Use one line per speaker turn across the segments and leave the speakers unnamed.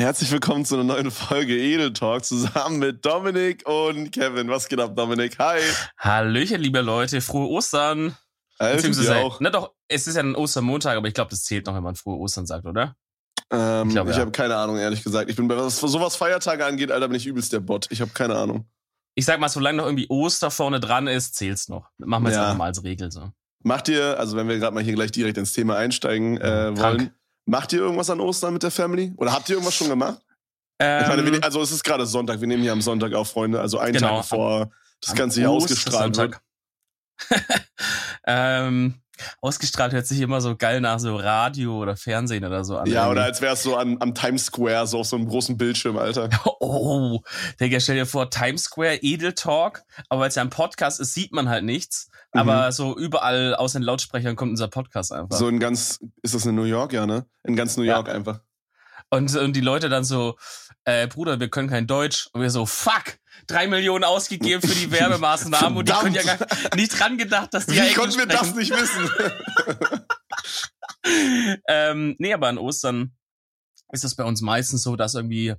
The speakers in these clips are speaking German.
Herzlich willkommen zu einer neuen Folge Edel Talk zusammen mit Dominik und Kevin. Was geht ab, Dominik? Hi.
Hallöchen, liebe Leute. Frohe Ostern.
Alles auch.
Na doch, es ist ja ein Ostermontag, aber ich glaube, das zählt noch, wenn man frohe Ostern sagt, oder?
Ähm, ich, ja. habe keine Ahnung, ehrlich gesagt. Ich bin, was sowas Feiertage angeht, Alter, bin ich übelst der Bot. Ich habe keine Ahnung.
Ich sag mal, solange noch irgendwie Oster vorne dran ist, zählt's noch. Machen wir es ja. einfach mal als Regel so.
Macht ihr, also wenn wir gerade mal hier gleich direkt ins Thema einsteigen äh, wollen, Macht ihr irgendwas an Ostern mit der Family? Oder habt ihr irgendwas schon gemacht? Ähm, ich meine, ähm. also es ist gerade Sonntag, wir nehmen hier am Sonntag auf, Freunde, also einen genau, Tag bevor das Ganze hier ausgestrahlt wird.
ähm, ausgestrahlt hört sich immer so geil nach so Radio oder Fernsehen oder so an.
Ja, oder als wäre es so an, am Times Square, so auf so einem großen Bildschirm, Alter.
Oh, Digga, stell dir vor, Times Square, Edel Talk, aber weil es ja ein Podcast ist, sieht man halt nichts. Mhm. Aber so überall aus den Lautsprechern kommt unser Podcast einfach.
So in ganz, ist das in New York, ja, ne? In ganz New York ja. einfach.
Und, und die Leute dann so, äh, Bruder, wir können kein Deutsch. Und wir so, fuck, drei Millionen ausgegeben für die Werbemaßnahmen und die können ja gar nicht dran gedacht, dass die
Wie ja konnten wir das nicht wissen?
ähm, nee, aber an Ostern ist es bei uns meistens so, dass irgendwie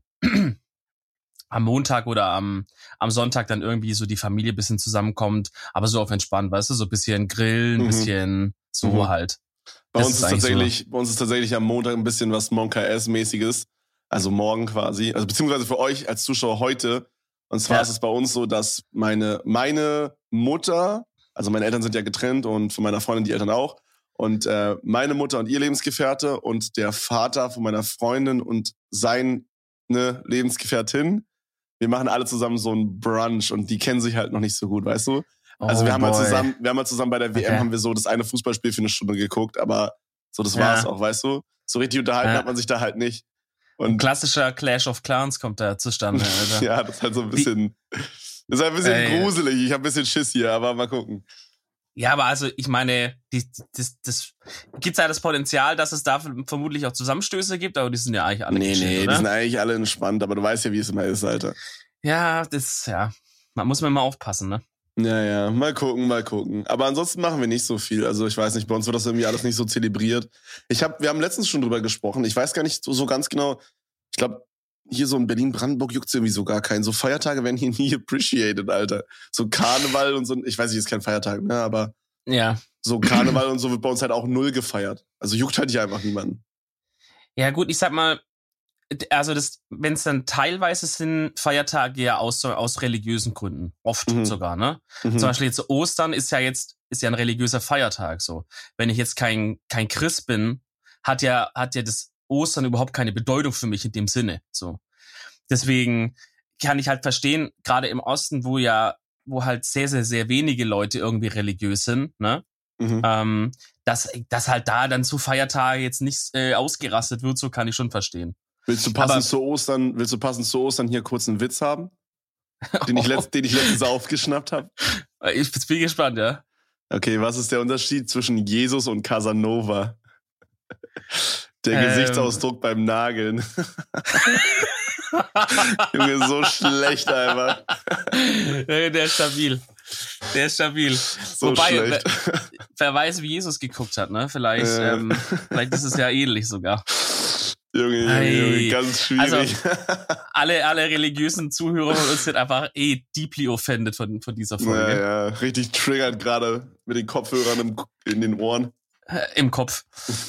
am Montag oder am, am Sonntag dann irgendwie so die Familie bisschen zusammenkommt, aber so auf entspannt, weißt du, so bisschen grillen, mhm. bisschen so mhm. halt.
Bei uns ist, ist tatsächlich, so. bei uns ist tatsächlich am Montag ein bisschen was Monka S-mäßiges. Also morgen quasi. Also beziehungsweise für euch als Zuschauer heute. Und zwar ja. ist es bei uns so, dass meine, meine Mutter, also meine Eltern sind ja getrennt und von meiner Freundin die Eltern auch. Und äh, meine Mutter und ihr Lebensgefährte und der Vater von meiner Freundin und seine Lebensgefährtin wir machen alle zusammen so ein Brunch und die kennen sich halt noch nicht so gut, weißt du? Also oh wir haben halt zusammen, wir haben halt zusammen bei der WM okay. haben wir so das eine Fußballspiel für eine Stunde geguckt, aber so das ja. war's auch, weißt du? So richtig unterhalten ja. hat man sich da halt nicht.
Und ein klassischer Clash of Clans kommt da zustande, Alter.
ja, das ist halt so ein bisschen, das ist halt ein bisschen äh, gruselig. Ich habe ein bisschen Schiss hier, aber mal gucken.
Ja, aber also ich meine, die, das, das gibt ja das Potenzial, dass es da vermutlich auch Zusammenstöße gibt, aber die sind ja eigentlich alle
Nee, nee, oder? die sind eigentlich alle entspannt, aber du weißt ja, wie es immer ist, Alter.
Ja, das, ja. Man muss mir mal aufpassen, ne?
Ja, ja, mal gucken, mal gucken. Aber ansonsten machen wir nicht so viel. Also ich weiß nicht, bei uns wird das irgendwie alles nicht so zelebriert. Ich hab, wir haben letztens schon drüber gesprochen. Ich weiß gar nicht so, so ganz genau. Ich glaube, hier so in Berlin-Brandenburg juckt's irgendwie so gar keinen. So Feiertage werden hier nie appreciated, Alter. So Karneval und so, ich weiß nicht, ist kein Feiertag, ne, aber
ja.
so Karneval und so wird bei uns halt auch null gefeiert. Also juckt halt hier einfach niemanden.
Ja, gut, ich sag mal, also das, wenn es dann teilweise sind Feiertage ja aus, aus religiösen Gründen, oft mhm. sogar, ne? Mhm. Zum Beispiel jetzt Ostern ist ja jetzt, ist ja ein religiöser Feiertag, so. Wenn ich jetzt kein, kein Christ bin, hat ja, hat ja das Ostern überhaupt keine Bedeutung für mich in dem Sinne. So. Deswegen kann ich halt verstehen, gerade im Osten, wo ja, wo halt sehr, sehr, sehr wenige Leute irgendwie religiös sind, ne? Mhm. Ähm, dass, dass halt da dann zu Feiertage jetzt nicht äh, ausgerastet wird, so kann ich schon verstehen.
Willst du passend Aber, zu Ostern, willst du passend zu Ostern hier kurz einen Witz haben? Den ich, letzt, den ich letztens aufgeschnappt habe?
Ich bin gespannt, ja.
Okay, was ist der Unterschied zwischen Jesus und Casanova? Der ähm. Gesichtsausdruck beim Nageln. Junge, so schlecht einfach.
Der ist stabil. Der ist stabil. So Wobei, schlecht. Wer, wer, weiß, wie Jesus geguckt hat, ne? Vielleicht, äh. ähm, vielleicht ist es ja ähnlich sogar.
Junge, Junge, Junge ganz schwierig. Also,
alle, alle religiösen Zuhörer von uns sind einfach eh deeply offended von, von dieser Folge.
Ja, ja, richtig triggert gerade mit den Kopfhörern im, in den Ohren.
Äh, Im Kopf.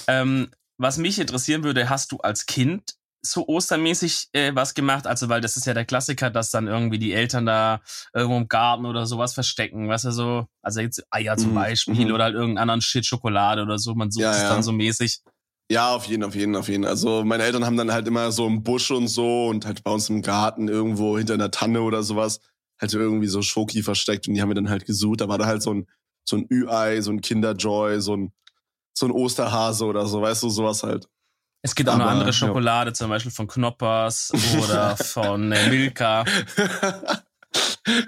ähm, was mich interessieren würde, hast du als Kind so ostermäßig äh, was gemacht? Also, weil das ist ja der Klassiker, dass dann irgendwie die Eltern da irgendwo im Garten oder sowas verstecken, weißt du, so, also jetzt Eier zum mhm. Beispiel mhm. oder halt irgendeinen anderen Shit, Schokolade oder so, man sucht ja, es ja. dann so mäßig.
Ja, auf jeden, auf jeden, auf jeden. Also meine Eltern haben dann halt immer so im Busch und so und halt bei uns im Garten irgendwo hinter einer Tanne oder sowas halt irgendwie so Schoki versteckt und die haben wir dann halt gesucht. Da war da halt so ein so ein Ü-Ei, so ein Kinderjoy, so ein so ein Osterhase oder so, weißt du, sowas halt.
Es gibt auch Aber, eine andere Schokolade, ja. zum Beispiel von Knoppers oder von äh, Milka.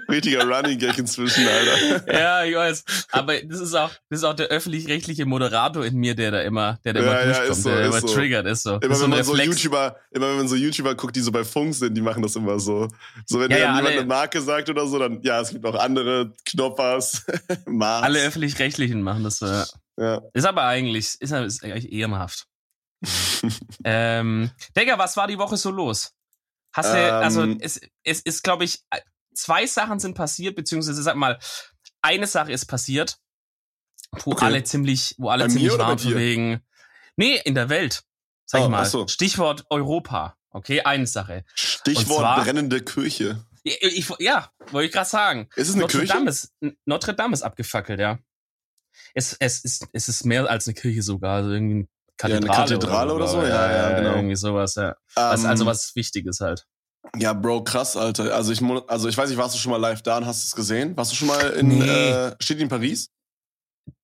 Richtiger Running Gag inzwischen, Alter.
Ja, ich weiß. Aber das ist auch, das ist auch der öffentlich-rechtliche Moderator in mir, der da immer, der da immer ja, durchkommt, ja, so, der immer so. triggert, ist so.
Immer
ist
wenn man so YouTuber, immer wenn man so YouTuber guckt, die so bei Funk sind, die machen das immer so. So, wenn ja, ja jemand eine Marke sagt oder so, dann, ja, es gibt auch andere Knoppers,
Mars. Alle öffentlich-rechtlichen machen das so, ja. Ja. Ist aber eigentlich, ist, ist eigentlich ehrenhaft. ähm, Digga, was war die Woche so los? Hast du, also ähm, es, es ist, glaube ich, zwei Sachen sind passiert, beziehungsweise sag mal, eine Sache ist passiert, wo okay. alle ziemlich, wo alle bei ziemlich waren von wegen. Nee, in der Welt. Sag oh, ich mal. So. Stichwort Europa. Okay, eine Sache.
Stichwort zwar, brennende Kirche.
Ich, ich, ja, wollte ich gerade sagen.
Ist es eine
Notre
Kirche?
Dame ist, Notre Dame ist abgefackelt, ja. Es, es, ist, es ist mehr als eine Kirche sogar. Also irgendwie eine Kathedrale,
ja, eine Kathedrale oder, oder, so. Ja, ja, ja, genau.
Irgendwie sowas, ja. Um, also ähm, was Wichtiges halt.
Ja, Bro, krass, Alter. Also ich, also ich weiß nicht, warst du schon mal live da und hast es gesehen? Warst du schon mal in, nee. äh, steht die in Paris?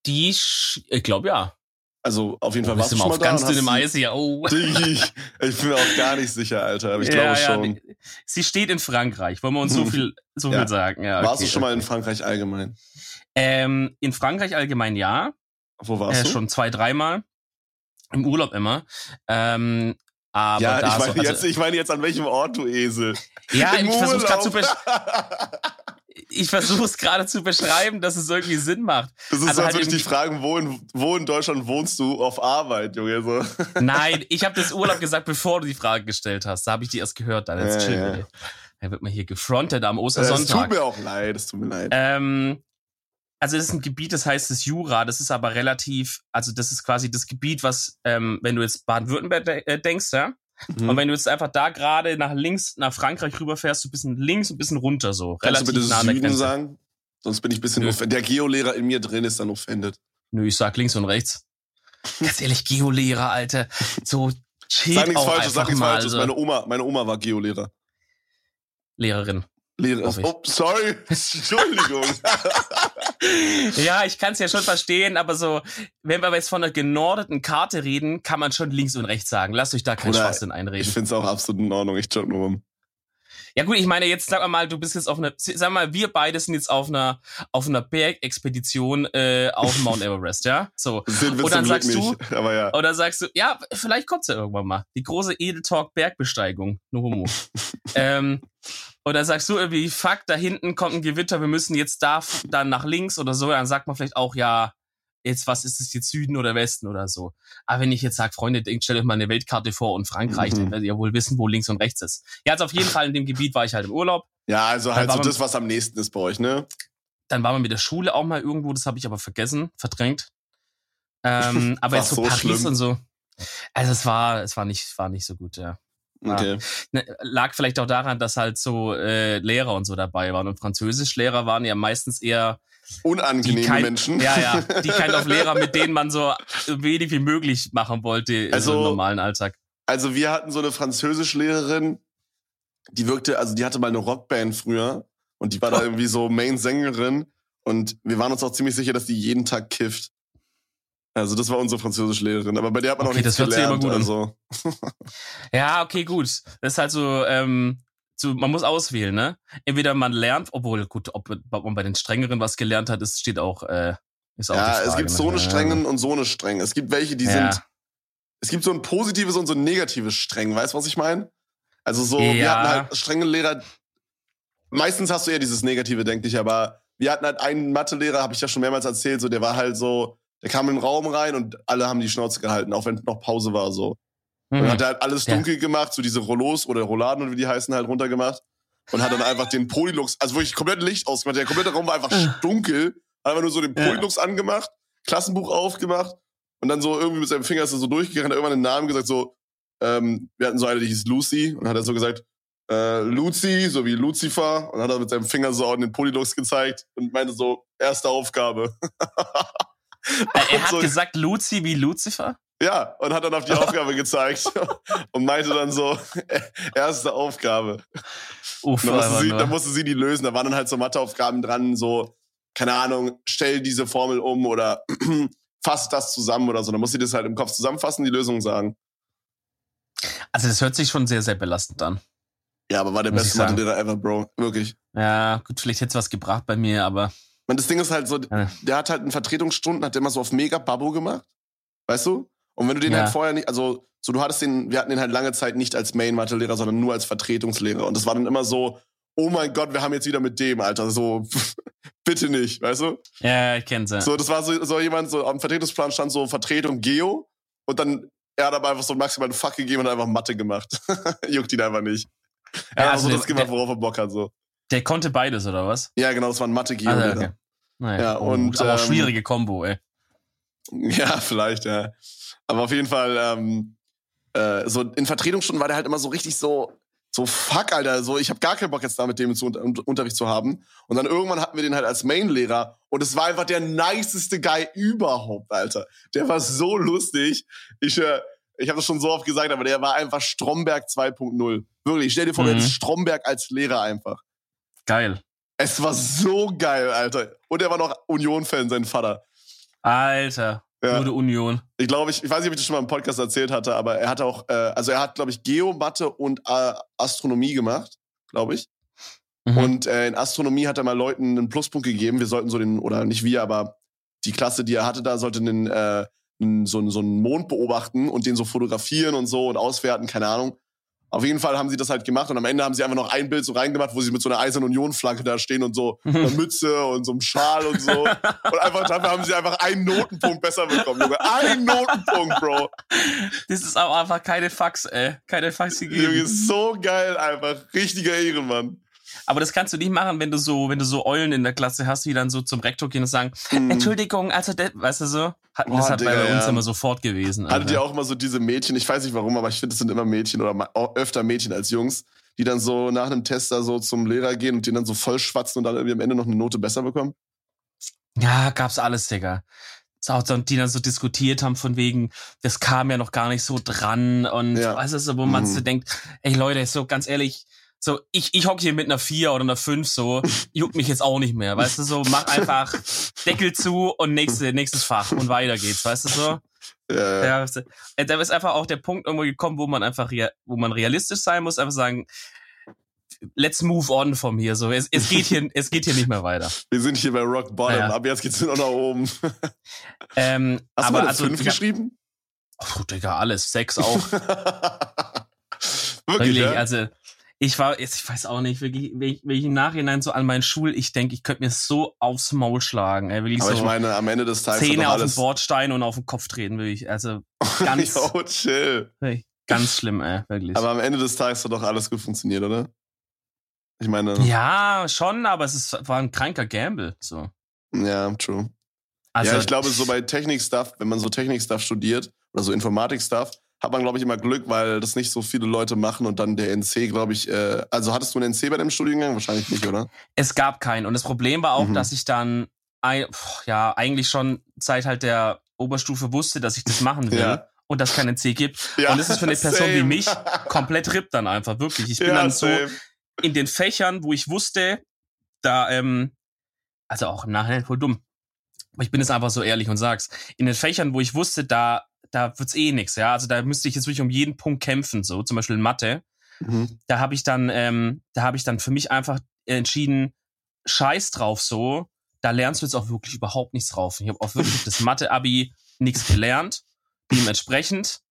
Die, ich glaube ja.
Also auf jeden Fall oh, warst du schon mal auf
da ganz dünnem Eis hier. Oh.
Ich, ich bin mir auch gar nicht sicher, Alter, aber ich ja, glaube schon. Ja,
sie steht in Frankreich. Wollen wir uns so viel, so ja. viel sagen? Ja,
okay, warst du schon okay. mal in Frankreich allgemein?
Ähm, in Frankreich allgemein ja.
Wo warst äh, du?
Schon zwei, dreimal. Im Urlaub immer. Ähm, aber
ja,
ich
meine, so, also, jetzt, ich meine jetzt an welchem Ort, du Esel.
Ja, Im ich versuche gerade zu ich versuche es gerade zu beschreiben, dass es irgendwie Sinn macht.
Das ist also so, als halt würde ich dich fragen, wo in, wo in Deutschland wohnst du auf Arbeit, Junge? So.
Nein, ich habe das Urlaub gesagt, bevor du die Frage gestellt hast. Da habe ich die erst gehört. Dann jetzt ja, chill. Ja. Da wird man hier gefrontet am Ostersonntag. Es
tut mir auch leid, es tut mir leid.
Ähm, also das ist ein Gebiet, das heißt das Jura, das ist aber relativ, also das ist quasi das Gebiet, was, ähm, wenn du jetzt Baden-Württemberg de äh, denkst, ja, mhm. und wenn du jetzt einfach da gerade nach links, nach Frankreich rüberfährst, so ein bisschen links und ein bisschen runter so.
Kannst relativ du bitte nah Süden Grenze. sagen? Sonst bin ich ein bisschen, Nö. der Geolehrer in mir drin ist dann offended.
Nö, ich sag links und rechts. Ganz ehrlich, Geolehrer, Alter. So chill Sag nichts Falsches, sag nichts Falsches.
Meine Oma, meine Oma war Geolehrer.
Lehrerin.
Lehrer. Oh, sorry. Entschuldigung.
ja, ich kann es ja schon verstehen, aber so, wenn wir jetzt von einer genordeten Karte reden, kann man schon links und rechts sagen. Lasst euch da keinen Schwachsinn einreden.
Ich finde es auch absolut in Ordnung. Ich jog nur rum.
Ja gut, ich meine jetzt sag mal, du bist jetzt auf einer, sag mal, wir beide sind jetzt auf einer auf einer Bergexpedition äh, auf Mount Everest, ja? So.
Sind und dann sagst du,
nicht, aber ja. Oder sagst du, ja, vielleicht kommt's ja irgendwann mal. Die große Edeltalk Bergbesteigung, no homo. ähm, oder sagst du irgendwie, fuck, da hinten kommt ein Gewitter, wir müssen jetzt da dann nach links oder so, dann sagt man vielleicht auch, ja, jetzt was ist es jetzt Süden oder Westen oder so. Aber wenn ich jetzt sage, Freunde, denkt, stellt euch mal eine Weltkarte vor und Frankreich, mhm. dann werdet ihr wohl wissen, wo links und rechts ist. Ja, also auf jeden Fall in dem Gebiet war ich halt im Urlaub.
Ja, also halt so das, was am nächsten ist bei euch, ne?
Dann war man mit der Schule auch mal irgendwo, das habe ich aber vergessen, verdrängt. Ähm, aber jetzt so, so Paris schlimm. und so. Also es war, es war nicht, war nicht so gut, ja. Okay. Ja. Lag vielleicht auch daran, dass halt so äh, Lehrer und so dabei waren. Und Französischlehrer waren ja meistens eher
unangenehme
kein,
Menschen.
Ja, ja, die kind of Lehrer, mit denen man so wenig wie möglich machen wollte also, im normalen Alltag.
Also wir hatten so eine Französischlehrerin, die wirkte, also die hatte mal eine Rockband früher und die war da irgendwie so Main-Sängerin und wir waren uns auch ziemlich sicher, dass die jeden Tag kifft. Also das war unsere Französischlehrerin, aber bei der hat man okay, auch nichts das hört gelernt. Sich immer gut
also. ja, okay, gut. Das ist halt so, ähm, so, man muss auswählen, ne? Entweder man lernt, obwohl, gut, ob, ob man bei den strengeren was gelernt hat, das steht auch, äh, ist auch
Ja,
Frage,
es gibt so eine ne? strengen und so eine streng. Es gibt welche, die ja. sind, es gibt so ein positives und so ein negatives streng, weißt du, was ich meine? Also so, ja. wir hatten halt strenge Lehrer, meistens hast du eher dieses Negative, denke ich, aber wir hatten halt einen Mathelehrer, habe ich ja schon mehrmals erzählt, so, der war halt so, der kam in den Raum rein und alle haben die Schnauze gehalten, auch wenn noch Pause war so. Mhm. Und hat er halt alles dunkel ja. gemacht, so diese Rollos oder Rolladen und wie die heißen halt runtergemacht. Und hat dann einfach den Polylux, also wirklich komplett Licht ausgemacht. Der komplette Raum war einfach dunkel. Hat einfach nur so den Polylux ja. angemacht, Klassenbuch aufgemacht und dann so irgendwie mit seinem Finger ist er so durchgegangen, hat irgendwann einen Namen gesagt, so, ähm, wir hatten so eine, die hieß Lucy und hat er so gesagt, äh, Lucy, so wie Lucifer, und hat er mit seinem Finger so an den Polylux gezeigt und meinte so, erste Aufgabe.
Er hat so, gesagt Luzi wie Lucifer?
Ja, und hat dann auf die Aufgabe gezeigt und meinte dann so, erste Aufgabe. Uff, dann, musste sie, dann musste sie die lösen. Da waren dann halt so Matheaufgaben dran, so, keine Ahnung, stell diese Formel um oder fass das zusammen oder so. Dann musste sie das halt im Kopf zusammenfassen, die Lösung sagen.
Also das hört sich schon sehr, sehr belastend an.
Ja, aber war der beste Mathelehrer ever, Bro. Wirklich.
Ja, gut, vielleicht hätte es was gebracht bei mir, aber.
Man, das Ding ist halt so, ja. der hat halt in Vertretungsstunden, hat der immer so auf mega Babbo gemacht. Weißt du? Und wenn du den ja. halt vorher nicht, also so du hattest den, wir hatten den halt lange Zeit nicht als Main-Mathelehrer, sondern nur als Vertretungslehrer. Und das war dann immer so, oh mein Gott, wir haben jetzt wieder mit dem, Alter. So, bitte nicht, weißt du?
Ja, ich kenn's ja.
So, das war so, so jemand, so am Vertretungsplan stand so Vertretung Geo und dann er hat aber einfach so maximal einen Fuck gegeben und einfach Mathe gemacht. Juckt ihn einfach nicht. Er ja, hat also so das gemacht, worauf er Bock hat, so.
Der konnte beides, oder was?
Ja, genau, das war ein Mathe-Geo. Ah, okay.
Naja, ja, oh, und, aber ähm, schwierige Kombo, ey.
Ja, vielleicht, ja. Aber auf jeden Fall, ähm, äh, so in Vertretungsstunden war der halt immer so richtig so, so fuck, Alter, so ich habe gar keinen Bock jetzt da mit dem zu Unterricht zu haben. Und dann irgendwann hatten wir den halt als Main-Lehrer und es war einfach der niceste Guy überhaupt, Alter. Der war so lustig. Ich, äh, ich habe das schon so oft gesagt, aber der war einfach Stromberg 2.0. Wirklich, stell dir vor, mhm. du Stromberg als Lehrer einfach.
Geil.
Es war so geil, Alter. Und er war noch Union-Fan, sein Vater.
Alter. Ja. Gute Union.
Ich glaube, ich, ich weiß nicht, ob ich das schon mal im Podcast erzählt hatte, aber er hat auch, äh, also er hat, glaube ich, Geo, Mathe und äh, Astronomie gemacht, glaube ich. Mhm. Und äh, in Astronomie hat er mal Leuten einen Pluspunkt gegeben. Wir sollten so den, oder nicht wir, aber die Klasse, die er hatte, da sollte einen, äh, so, so einen Mond beobachten und den so fotografieren und so und auswerten, keine Ahnung. Auf jeden Fall haben sie das halt gemacht und am Ende haben sie einfach noch ein Bild so reingemacht, wo sie mit so einer Eisernen Union-Flagge da stehen und so einer Mütze und so einem Schal und so. Und einfach dafür haben sie einfach einen Notenpunkt besser bekommen, Junge. Ein Notenpunkt, Bro.
Das ist aber einfach keine Fax, ey. Keine Fax gegeben.
Junge, so geil einfach. Richtiger Ehrenmann.
Aber das kannst du nicht machen, wenn du so, wenn du so Eulen in der Klasse hast, die dann so zum Rektor gehen und sagen, mm. Entschuldigung, also, weißt du so? Hat, Boah, das hat Digga, bei uns ja. immer sofort gewesen.
Alter. Hattet ihr auch immer so diese Mädchen, ich weiß nicht warum, aber ich finde, es sind immer Mädchen oder öfter Mädchen als Jungs, die dann so nach einem Test da so zum Lehrer gehen und den dann so voll schwatzen und dann irgendwie am Ende noch eine Note besser bekommen?
Ja, gab's alles, Digga auch so, die dann so diskutiert haben von wegen, das kam ja noch gar nicht so dran und ja. weißt du, so, wo man mhm. so denkt, ey Leute, so ganz ehrlich, so, ich, ich hocke hier mit einer 4 oder einer 5, so, juckt mich jetzt auch nicht mehr, weißt du, so, mach einfach Deckel zu und nächste, nächstes Fach und weiter geht's, weißt du so? Ja, ja. Äh, da ist einfach auch der Punkt irgendwo gekommen, wo man einfach, wo man realistisch sein muss, einfach sagen, let's move on vom hier, so, es, es geht hier, es geht hier nicht mehr weiter.
Wir sind hier bei Rock Bottom, ja. ab jetzt geht's nur noch nach oben.
Ähm,
Hast aber, du mal also, 5 geschrieben?
Oh, Digga, alles, 6 auch.
Wirklich, Wirklich ja?
also, ich war, jetzt, ich weiß auch nicht, wirklich, wenn ich, wenn ich im Nachhinein so an meinen Schul, ich denke, ich könnte mir so aufs Maul schlagen. Ey, wirklich
Aber
so
ich meine, am Ende des Tages.
Zähne auf den Bordstein und auf den Kopf treten, wirklich. Also ganz.
Yo, chill.
Ganz schlimm, ey, wirklich.
Aber am Ende des Tages hat doch alles gut funktioniert, oder? Ich meine.
Ja, schon, aber es ist, war ein kranker Gamble, so.
Ja, true. Also, ja, ich glaube, so bei Technik-Stuff, wenn man so Technik-Stuff studiert oder so Informatik-Stuff, hat man, glaube ich, immer Glück, weil das nicht so viele Leute machen und dann der NC, glaube ich, äh, also hattest du einen NC bei dem Studiengang? Wahrscheinlich nicht, oder?
Es gab keinen. Und das Problem war auch, mhm. dass ich dann ein, ja, eigentlich schon seit halt der Oberstufe wusste, dass ich das machen will. Ja. Und dass kein NC gibt. Ja, und das ist für eine Person same. wie mich komplett RIP dann einfach, wirklich. Ich bin ja, dann so same. in den Fächern, wo ich wusste, da, ähm, also auch im Nachhinein voll dumm. Aber ich bin jetzt einfach so ehrlich und sag's. In den Fächern, wo ich wusste, da da wird's eh nix, ja. Also da müsste ich jetzt wirklich um jeden Punkt kämpfen, so zum Beispiel in Mathe. Mhm. Da habe ich dann, ähm, da habe ich dann für mich einfach entschieden, Scheiß drauf, so. Da lernst du jetzt auch wirklich überhaupt nichts drauf. Ich habe auch wirklich das Mathe-Abi nichts gelernt. Dementsprechend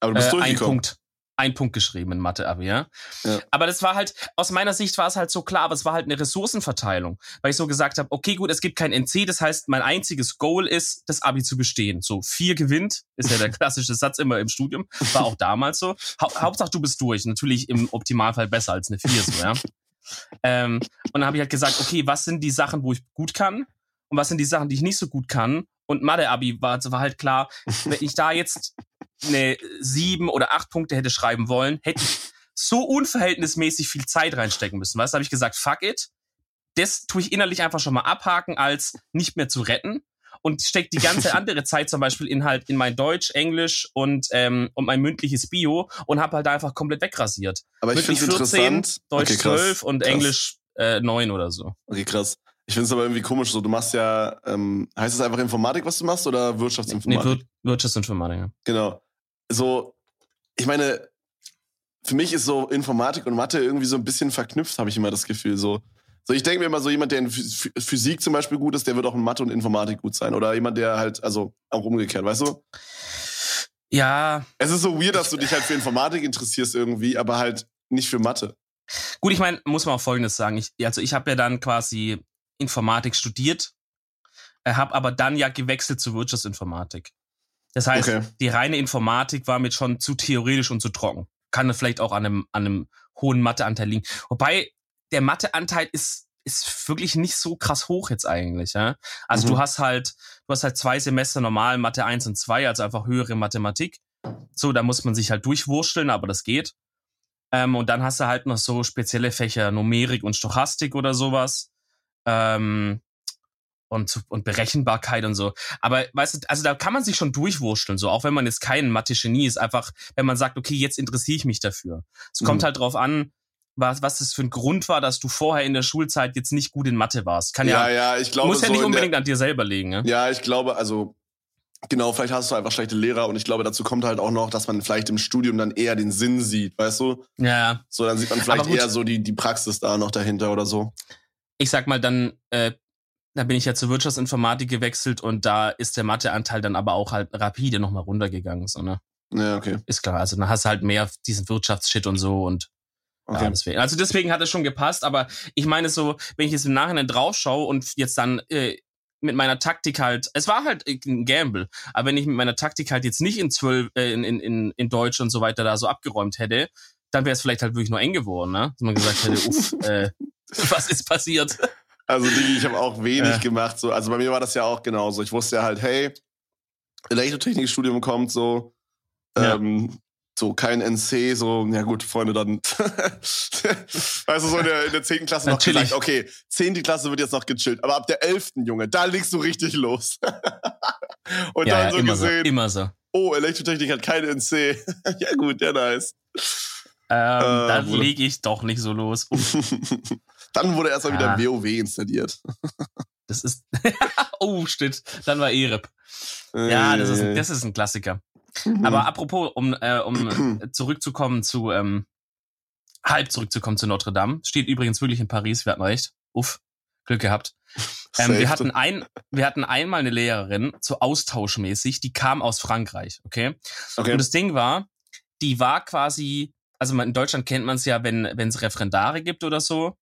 Aber du bist
äh, ein Punkt ein Punkt geschrieben in Mathe-Abi, ja? ja? Aber das war halt, aus meiner Sicht war es halt so klar, aber es war halt eine Ressourcenverteilung, weil ich so gesagt habe, okay, gut, es gibt kein NC, das heißt, mein einziges Goal ist, das Abi zu bestehen. So, vier gewinnt, ist ja der klassische Satz immer im Studium, war auch damals so. Ha Hauptsache, du bist durch. Natürlich im Optimalfall besser als eine vier, so, ja? ähm, und dann habe ich halt gesagt, okay, was sind die Sachen, wo ich gut kann? Und was sind die Sachen, die ich nicht so gut kann? Und Mathe-Abi war, war halt klar, wenn ich da jetzt eine sieben oder acht Punkte hätte schreiben wollen, hätte ich so unverhältnismäßig viel Zeit reinstecken müssen. Weißt du, habe ich gesagt, fuck it. Das tue ich innerlich einfach schon mal abhaken, als nicht mehr zu retten. Und steckt die ganze andere Zeit zum Beispiel in halt in mein Deutsch, Englisch und, ähm, und mein mündliches Bio und habe halt einfach komplett wegrasiert.
Aber ich finde interessant.
Deutsch okay, 12 und krass. Englisch äh, 9 oder so.
Okay, krass. Ich finde es aber irgendwie komisch, so du machst ja, ähm, heißt es einfach Informatik, was du machst, oder Wirtschaftsinformatik?
Nee, Wir Wirtschaftsinformatik, ja.
Genau. So, ich meine, für mich ist so Informatik und Mathe irgendwie so ein bisschen verknüpft, habe ich immer das Gefühl. So, so ich denke mir immer so, jemand, der in Physik zum Beispiel gut ist, der wird auch in Mathe und Informatik gut sein. Oder jemand, der halt, also auch umgekehrt, weißt du?
Ja.
Es ist so weird, dass du dich halt für Informatik interessierst irgendwie, aber halt nicht für Mathe.
Gut, ich meine, muss man auch Folgendes sagen. Ich, also ich habe ja dann quasi Informatik studiert, äh, habe aber dann ja gewechselt zur Wirtschaftsinformatik. Das heißt, okay. die reine Informatik war mir schon zu theoretisch und zu trocken. Kann vielleicht auch an einem, an einem hohen Matheanteil liegen. Wobei der Matheanteil ist, ist wirklich nicht so krass hoch jetzt eigentlich. Ja? Also mhm. du hast halt, du hast halt zwei Semester normal Mathe 1 und 2, also einfach höhere Mathematik. So, da muss man sich halt durchwursteln, aber das geht. Ähm, und dann hast du halt noch so spezielle Fächer, Numerik und Stochastik oder sowas. Ähm, und, und Berechenbarkeit und so. Aber weißt du, also da kann man sich schon durchwurschteln, so auch wenn man jetzt kein Mathe-Genie ist, einfach, wenn man sagt, okay, jetzt interessiere ich mich dafür. Es mhm. kommt halt drauf an, was, was das für ein Grund war, dass du vorher in der Schulzeit jetzt nicht gut in Mathe warst. Kann ja,
ja, ja ich glaube,
muss ja so nicht unbedingt der, an dir selber liegen. Ne?
Ja, ich glaube, also Genau, vielleicht hast du einfach schlechte Lehrer und ich glaube, dazu kommt halt auch noch, dass man vielleicht im Studium dann eher den Sinn sieht, weißt du?
Ja.
So, dann sieht man vielleicht eher so die, die Praxis da noch dahinter oder so.
Ich sag mal, dann, äh, da bin ich ja zur Wirtschaftsinformatik gewechselt und da ist der Matheanteil dann aber auch halt rapide nochmal runtergegangen, so, ne?
Ja, okay.
Ist klar. Also dann hast du halt mehr diesen Wirtschaftsshit und so und Okay. Ja, deswegen. Also deswegen hat es schon gepasst, aber ich meine so, wenn ich jetzt im Nachhinein draufschaue und jetzt dann äh, mit meiner Taktik halt, es war halt ein Gamble, aber wenn ich mit meiner Taktik halt jetzt nicht in zwölf, äh, in, in, in Deutsch und so weiter da so abgeräumt hätte, dann wäre es vielleicht halt wirklich nur eng geworden, ne? Dass man gesagt hätte, uff, äh, was ist passiert?
Also Digi, ich habe auch wenig äh. gemacht. So. Also bei mir war das ja auch genauso. Ich wusste ja halt, hey, Elektrotechnikstudium kommt so. Ja. Ähm, so kein NC, so, ja gut, Freunde, dann, weißt du, so in der, in der 10. Klasse noch Natürlich. gesagt, okay, 10. Klasse wird jetzt noch gechillt, aber ab der 11. Junge, da legst du richtig los. Und ja, dann so
immer
gesehen,
so, immer so.
oh, Elektrotechnik hat kein NC. ja gut, ja nice.
Ähm, äh, dann lege ich doch nicht so los.
Dann wurde erstmal ah. wieder WoW installiert.
das ist, oh, shit, dann war EREP. Ja, das ist, ein, das ist ein Klassiker. Mhm. Aber apropos, um, äh, um zurückzukommen zu, ähm, halb zurückzukommen zu Notre Dame, steht übrigens wirklich in Paris, wir hatten recht. Uff, Glück gehabt. Ähm, wir hatten ein, wir hatten einmal eine Lehrerin, so austauschmäßig, die kam aus Frankreich, okay? okay. Und das Ding war, die war quasi, also in Deutschland kennt man es ja, wenn wenn es Referendare gibt oder so.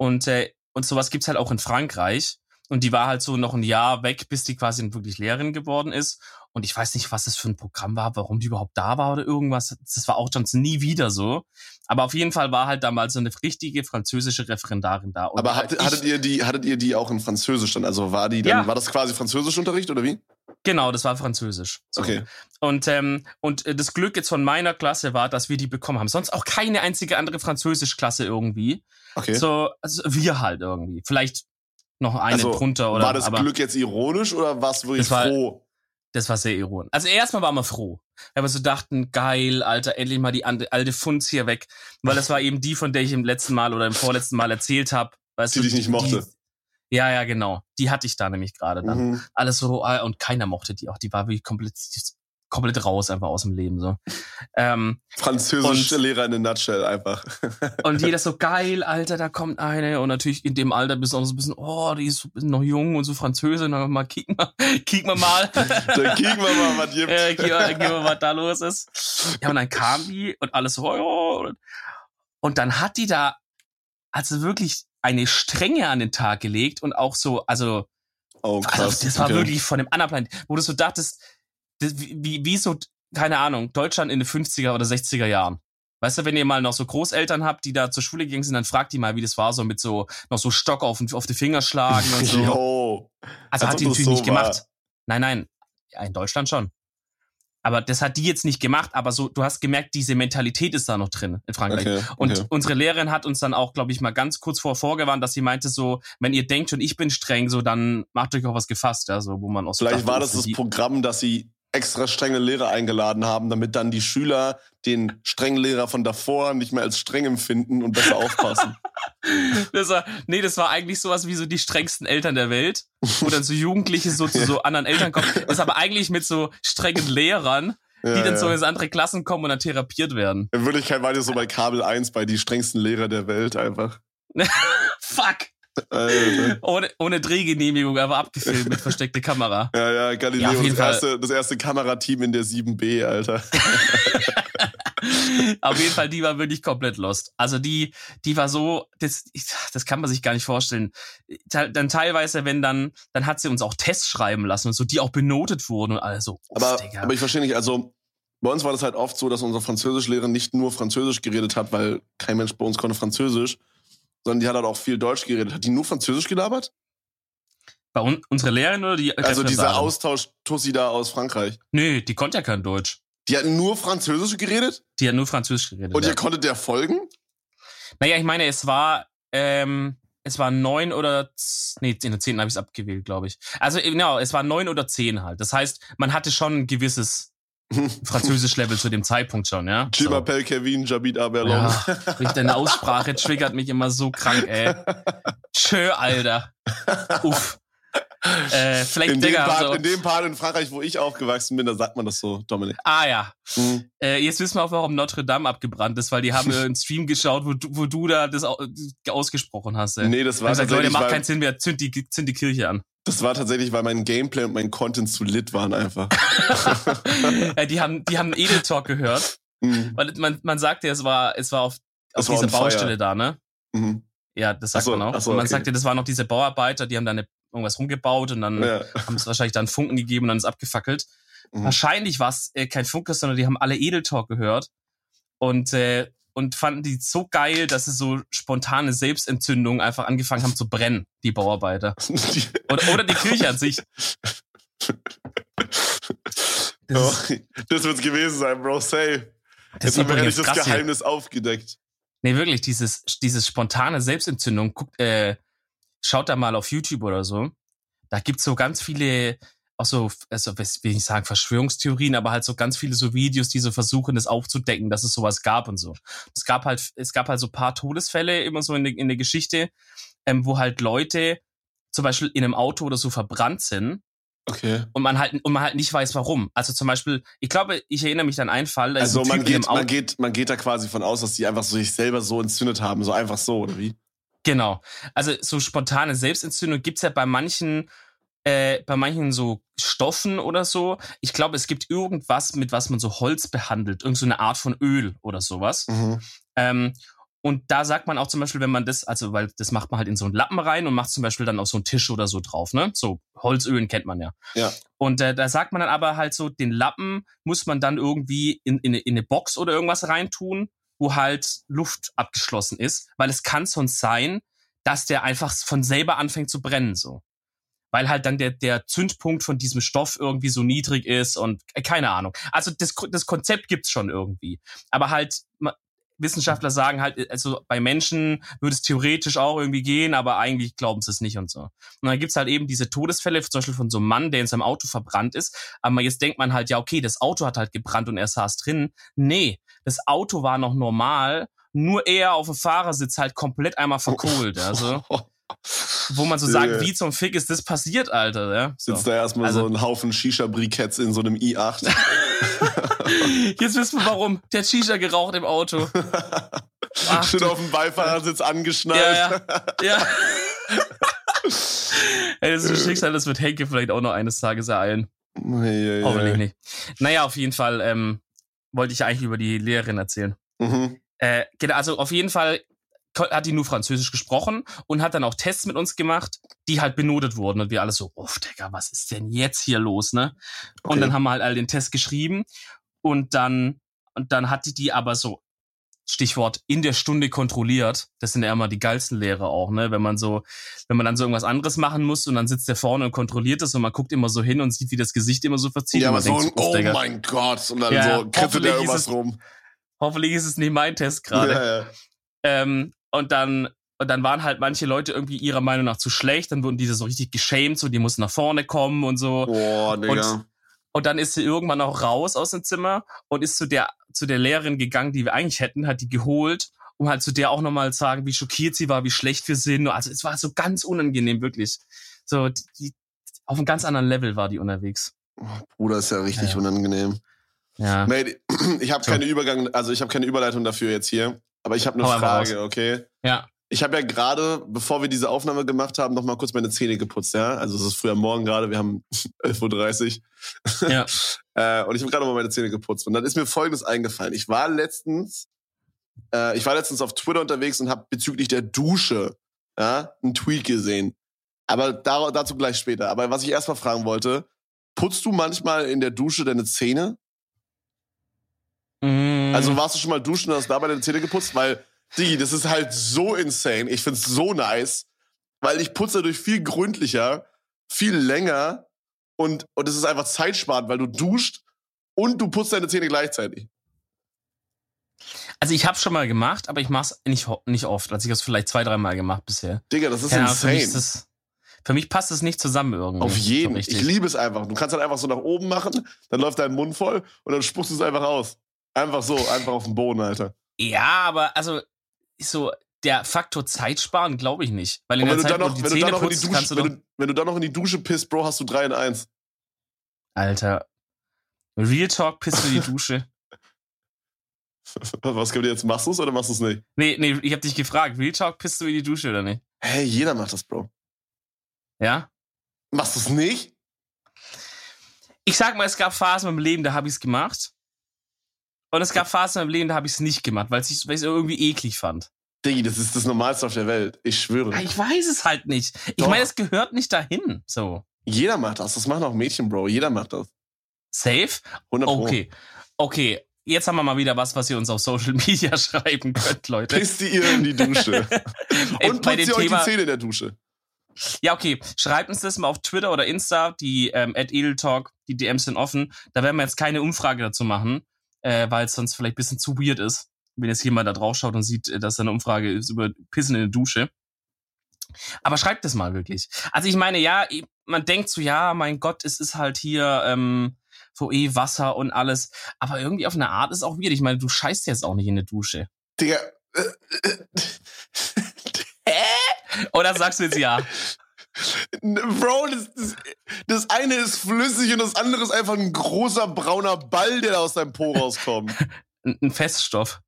Und äh, und sowas gibt's halt auch in Frankreich. Und die war halt so noch ein Jahr weg, bis die quasi wirklich Lehrerin geworden ist. Und ich weiß nicht, was das für ein Programm war, warum die überhaupt da war oder irgendwas. Das war auch sonst nie wieder so. Aber auf jeden Fall war halt damals so eine richtige französische Referendarin da.
Und Aber halt hattet, hattet ihr die, hattet ihr die auch in Französisch dann? Also war die dann, ja. war das quasi Französischunterricht oder wie?
Genau, das war Französisch.
So. Okay.
Und, ähm, und äh, das Glück jetzt von meiner Klasse war, dass wir die bekommen haben. Sonst auch keine einzige andere Französischklasse irgendwie.
Okay.
So, also wir halt irgendwie. Vielleicht noch eine also, drunter oder.
War das Glück jetzt ironisch oder du wirklich froh?
Das war sehr ironisch. Also erstmal waren wir froh. Weil wir so dachten, geil, Alter, endlich mal die alte Funz hier weg. Weil das war eben die, von der ich im letzten Mal oder im vorletzten Mal erzählt habe.
Weißt die du, dich nicht mochte.
Die, ja, ja, genau. Die hatte ich da nämlich gerade dann. Mhm. Alles so, ah, und keiner mochte die auch. Die war wirklich komplett komplett raus einfach aus dem Leben so. Ähm,
Französische und, Lehrer in a nutshell einfach.
und jeder so geil, Alter, da kommt eine und natürlich in dem Alter bist du auch so ein bisschen, oh, die ist noch jung und so Französin, dann mal kicken wir, kicken wir mal.
dann kicken wir mal, was gibt.
Äh, kicken, wir, wir, was da los ist. Ja, und dann kam die und alles so, oh, und dann hat die da also wirklich eine Strenge an den Tag gelegt und auch so, also,
oh, krass,
also das war okay. wirklich von dem anderen Planet, wo du so dachtest, wie, wie so, keine Ahnung, Deutschland in den 50er oder 60er Jahren. Weißt du, wenn ihr mal noch so Großeltern habt, die da zur Schule gegangen sind, dann fragt die mal, wie das war, so mit so noch so Stock auf, auf die Finger schlagen und so.
Jo,
also hat die natürlich so nicht war. gemacht. Nein, nein, ja, in Deutschland schon. Aber das hat die jetzt nicht gemacht, aber so, du hast gemerkt, diese Mentalität ist da noch drin in Frankreich. Okay, okay. Und unsere Lehrerin hat uns dann auch, glaube ich, mal ganz kurz vor vorgewarnt, dass sie meinte so, wenn ihr denkt und ich bin streng, so, dann macht euch auch was gefasst, ja, so, wo man auch
so Vielleicht dachte, war das das Programm, dass sie extra strenge Lehrer eingeladen haben, damit dann die Schüler den strengen Lehrer von davor nicht mehr als streng empfinden und besser aufpassen.
das war, nee, das war eigentlich sowas wie so die strengsten Eltern der Welt, wo dann so Jugendliche so zu so anderen Eltern kommen. Das ist aber eigentlich mit so strengen Lehrern, ja, die dann ja. so ins andere Klassen kommen und dann therapiert werden.
In Wirklichkeit war das so bei Kabel 1 bei die strengsten Lehrer der Welt einfach.
Fuck! Ohne, ohne Drehgenehmigung, aber abgefilmt mit versteckter Kamera.
Ja, ja, Galileo, ja, das, erste, das erste Kamerateam in der 7B, Alter.
auf jeden Fall, die war wirklich komplett lost. Also die, die war so, das, das kann man sich gar nicht vorstellen. Dann teilweise, wenn dann, dann hat sie uns auch Tests schreiben lassen und so, die auch benotet wurden und alles so.
Aber, aber ich verstehe nicht, also bei uns war das halt oft so, dass unsere Französischlehrer nicht nur Französisch geredet hat, weil kein Mensch bei uns konnte Französisch, sondern die hat halt auch viel Deutsch geredet. Hat die nur Französisch gelabert?
Bei un unsere Lehrerin oder die?
Also dieser Austausch-Tussi da aus Frankreich.
Nö, die konnte ja kein Deutsch.
Die hat nur Französisch geredet?
Die hat nur Französisch geredet.
Und ihr ja. konntet der folgen?
Naja, ich meine, es war, ähm, es war neun oder, nee, in der zehnten habe ich es abgewählt, glaube ich. Also genau, es war neun oder zehn halt. Das heißt, man hatte schon ein gewisses Französisch-Level zu dem Zeitpunkt schon, ja.
Je so. Kevin, Jabit Aberlon.
Ja, deine Aussprache triggert mich immer so krank, ey. Tschö, Alter. Uff. Äh, vielleicht
in, dem Part, so. in dem Part in Frankreich, wo ich aufgewachsen bin, da sagt man das so, Dominik.
Ah ja. Mhm. Äh, jetzt wissen wir auch, warum Notre Dame abgebrannt ist, weil die haben einen Stream geschaut, wo du, wo du da das ausgesprochen hast. Ey.
Nee, das war
gesagt, Leute, macht keinen Sinn mehr, zünd die, zünd die Kirche an.
Das war tatsächlich, weil mein Gameplay und mein Content zu lit waren einfach.
ja, die haben, die haben Edel Talk gehört. Mhm. Weil man, man sagte, es war, es war auf, auf dieser Baustelle da, ne? Mhm. Ja, das sagt so, man auch. So, und man okay. sagte, das waren noch diese Bauarbeiter, die haben da eine, irgendwas rumgebaut und dann ja. haben es wahrscheinlich dann Funken gegeben und dann ist abgefackelt. Mhm. Wahrscheinlich war es äh, kein Funke, sondern die haben alle Edel Talk gehört. Und äh, und fanden die so geil, dass sie so spontane Selbstentzündungen einfach angefangen haben zu brennen, die Bauarbeiter. oder, oder die Kirche an sich.
Das, oh, das wird's gewesen sein, Bro. Say. Jetzt haben wir endlich das Geheimnis hier. aufgedeckt.
Nee, wirklich, dieses, dieses spontane Selbstentzündung, guckt, äh, schaut da mal auf YouTube oder so. Da gibt's so ganz viele auch so, also will ich sagen, Verschwörungstheorien, aber halt so ganz viele so Videos, die so versuchen, das aufzudecken, dass es sowas gab und so. Es gab halt, es gab halt so paar Todesfälle immer so in, der in der Geschichte, ähm, wo halt Leute zum Beispiel in einem Auto oder so verbrannt sind.
Okay.
Und man halt, und man halt nicht weiß, warum. Also zum Beispiel, ich glaube, ich erinnere mich an einen Fall.
Also man geht, man geht, man geht da quasi von aus, dass die einfach so sich selber so entzündet haben, so einfach so, oder wie?
Genau. Also so spontane Selbstentzündung gibt's ja bei manchen äh, bei manchen so Stoffen oder so. Ich glaube, es gibt irgendwas, mit was man so Holz behandelt, irgend so eine Art von Öl oder sowas. Mhm. Ähm, und da sagt man auch zum Beispiel, wenn man das, also weil das macht man halt in so einen Lappen rein und macht zum Beispiel dann auf so einen Tisch oder so drauf, ne? So Holzölen kennt man ja.
Ja.
Und äh, da sagt man dann aber halt so, den Lappen muss man dann irgendwie in, in, in eine Box oder irgendwas reintun, wo halt Luft abgeschlossen ist, weil es kann sonst sein, dass der einfach von selber anfängt zu brennen so weil halt dann der, der Zündpunkt von diesem Stoff irgendwie so niedrig ist und äh, keine Ahnung. Also das, das Konzept gibt's schon irgendwie. Aber halt, Wissenschaftler sagen halt, also bei Menschen würde es theoretisch auch irgendwie gehen, aber eigentlich glauben sie es nicht und so. Und dann gibt's halt eben diese Todesfälle, zum Beispiel von so einem Mann, der in seinem Auto verbrannt ist. Aber jetzt denkt man halt, ja, okay, das Auto hat halt gebrannt und er saß drin. Nee, das Auto war noch normal, nur er auf dem Fahrersitz halt komplett einmal verkohlt. Also wo man so sagt, wie zum Fick ist das passiert, Alter? Ja?
So. Sitzt da erstmal also, so ein Haufen Shisha-Briketts in so einem i8.
Jetzt wissen wir warum. Der hat Shisha geraucht im Auto.
Ach, Schön auf dem Beifahrersitz angeschnallt.
Ja, ja. ja. Ey, das ist ein Schicksal, das wird Henke vielleicht auch noch eines Tages ereilen.
Ja,
Hoffentlich nicht. Naja, auf jeden Fall ähm, wollte ich eigentlich über die Lehrerin erzählen. Mhm. Äh, genau, also auf jeden Fall hat die nur Französisch gesprochen und hat dann auch Tests mit uns gemacht, die halt benotet wurden. Und wir alle so, uff, Digga, was ist denn jetzt hier los, ne? Okay. Und dann haben wir halt all den Test geschrieben und dann, und dann hatte die aber so, Stichwort, in der Stunde kontrolliert. Das sind ja immer die geilsten Lehrer auch, ne? Wenn man so, wenn man dann so irgendwas anderes machen muss und dann sitzt der vorne und kontrolliert das und man guckt immer so hin und sieht, wie das Gesicht immer so verzieht.
Ja,
aber
so ein, oh Digga. mein Gott. Und dann ja, so kribbelt da irgendwas es, rum.
Hoffentlich ist es nicht mein Test gerade. Ja, ja. Ähm, und dann, und dann waren halt manche Leute irgendwie ihrer Meinung nach zu schlecht, dann wurden diese so richtig geschämt, so die mussten nach vorne kommen und so.
Boah, Digga.
Und, und dann ist sie irgendwann auch raus aus dem Zimmer und ist zu der, zu der Lehrerin gegangen, die wir eigentlich hätten, hat die geholt, um halt zu der auch nochmal zu sagen, wie schockiert sie war, wie schlecht wir sind. Also es war so ganz unangenehm, wirklich. So, die, die, auf einem ganz anderen Level war die unterwegs.
Bruder, ist ja richtig ja. unangenehm. Ja. Mate, ich habe keine Übergang, also ich habe keine Überleitung dafür jetzt hier, aber ich habe eine Frage, okay?
Ja.
Ich habe ja gerade, bevor wir diese Aufnahme gemacht haben, noch mal kurz meine Zähne geputzt, ja? Also es ist früher Morgen gerade, wir haben 11.30 Uhr. Ja. äh, und ich habe gerade mal meine Zähne geputzt. Und dann ist mir Folgendes eingefallen. Ich war letztens, äh, ich war letztens auf Twitter unterwegs und habe bezüglich der Dusche ja, einen Tweet gesehen. Aber da, dazu gleich später. Aber was ich erstmal fragen wollte, putzt du manchmal in der Dusche deine Zähne? Mm. Also warst du schon mal duschen und hast dabei deine Zähne geputzt? Weil die, das ist halt so insane. Ich find's so nice, weil ich putze dadurch viel gründlicher, viel länger und, und es ist einfach zeitsparend, weil du duscht und du putzt deine Zähne gleichzeitig.
Also ich habe schon mal gemacht, aber ich mach's nicht, nicht oft. Also ich habe vielleicht zwei, dreimal gemacht bisher.
Digga, das ist Keine insane.
Für mich, das, für mich, passt es nicht zusammen irgendwie.
Auf jeden. So ich liebe es einfach. Du kannst halt einfach so nach oben machen, dann läuft dein Mund voll und dann spuckst du es einfach aus. Einfach so, einfach auf den Boden, Alter.
Ja, aber also so der Faktor Zeit sparen, glaube ich nicht. Weil in der Zeit, noch, wo du die Zähne putzt, Dusche, kannst du
wenn, du, wenn du dann noch in die Dusche pisst, Bro, hast du 3 in 1.
Alter. Real Talk, pisst in die Dusche.
Was kommt jetzt? Machst du es oder machst du es nicht?
Nee, nee, ich hab dich gefragt. Real Talk, pisst du in die Dusche oder nicht?
Hey, jeder macht das, Bro.
Ja?
Machst du es nicht?
Ich sag mal, es gab Phasen im Leben, da habe ich es gemacht. Und es gab Phasen im Leben, da habe ich es nicht gemacht, weil ich es irgendwie eklig fand.
Diggi, das ist das Normalste auf der Welt. Ich schwöre.
Ich weiß es halt nicht. Ich meine, es gehört nicht dahin. So.
Jeder macht das. Das machen auch Mädchen, Bro. Jeder macht das.
Safe? 100 Pro. Okay. Okay. Jetzt haben wir mal wieder was, was ihr uns auf Social Media schreiben könnt, Leute.
Pisst ihr in die Dusche. Und putzt ihr euch die Zähne in der Dusche.
Ja, okay. Schreibt uns das mal auf Twitter oder Insta, die ähm, at Edeltalk, die DMs sind offen. Da werden wir jetzt keine Umfrage dazu machen äh, weil es sonst vielleicht bisschen zu weird ist, wenn jetzt jemand da drauf schaut und sieht, äh, dass da eine Umfrage ist über Pissen in der Dusche. Aber schreibt es mal wirklich. Also ich meine, ja, man denkt so, ja, mein Gott, es ist halt hier ähm, so eh Wasser und alles. Aber irgendwie auf eine Art ist auch weird. Ich meine, du scheißt jetzt auch nicht in der Dusche.
Digga.
Hä? Oder sagst du jetzt ja?
Bro, das, das, das, eine ist flüssig und das andere ist einfach ein großer brauner Ball, der aus deinem Po rauskommt.
ein Feststoff.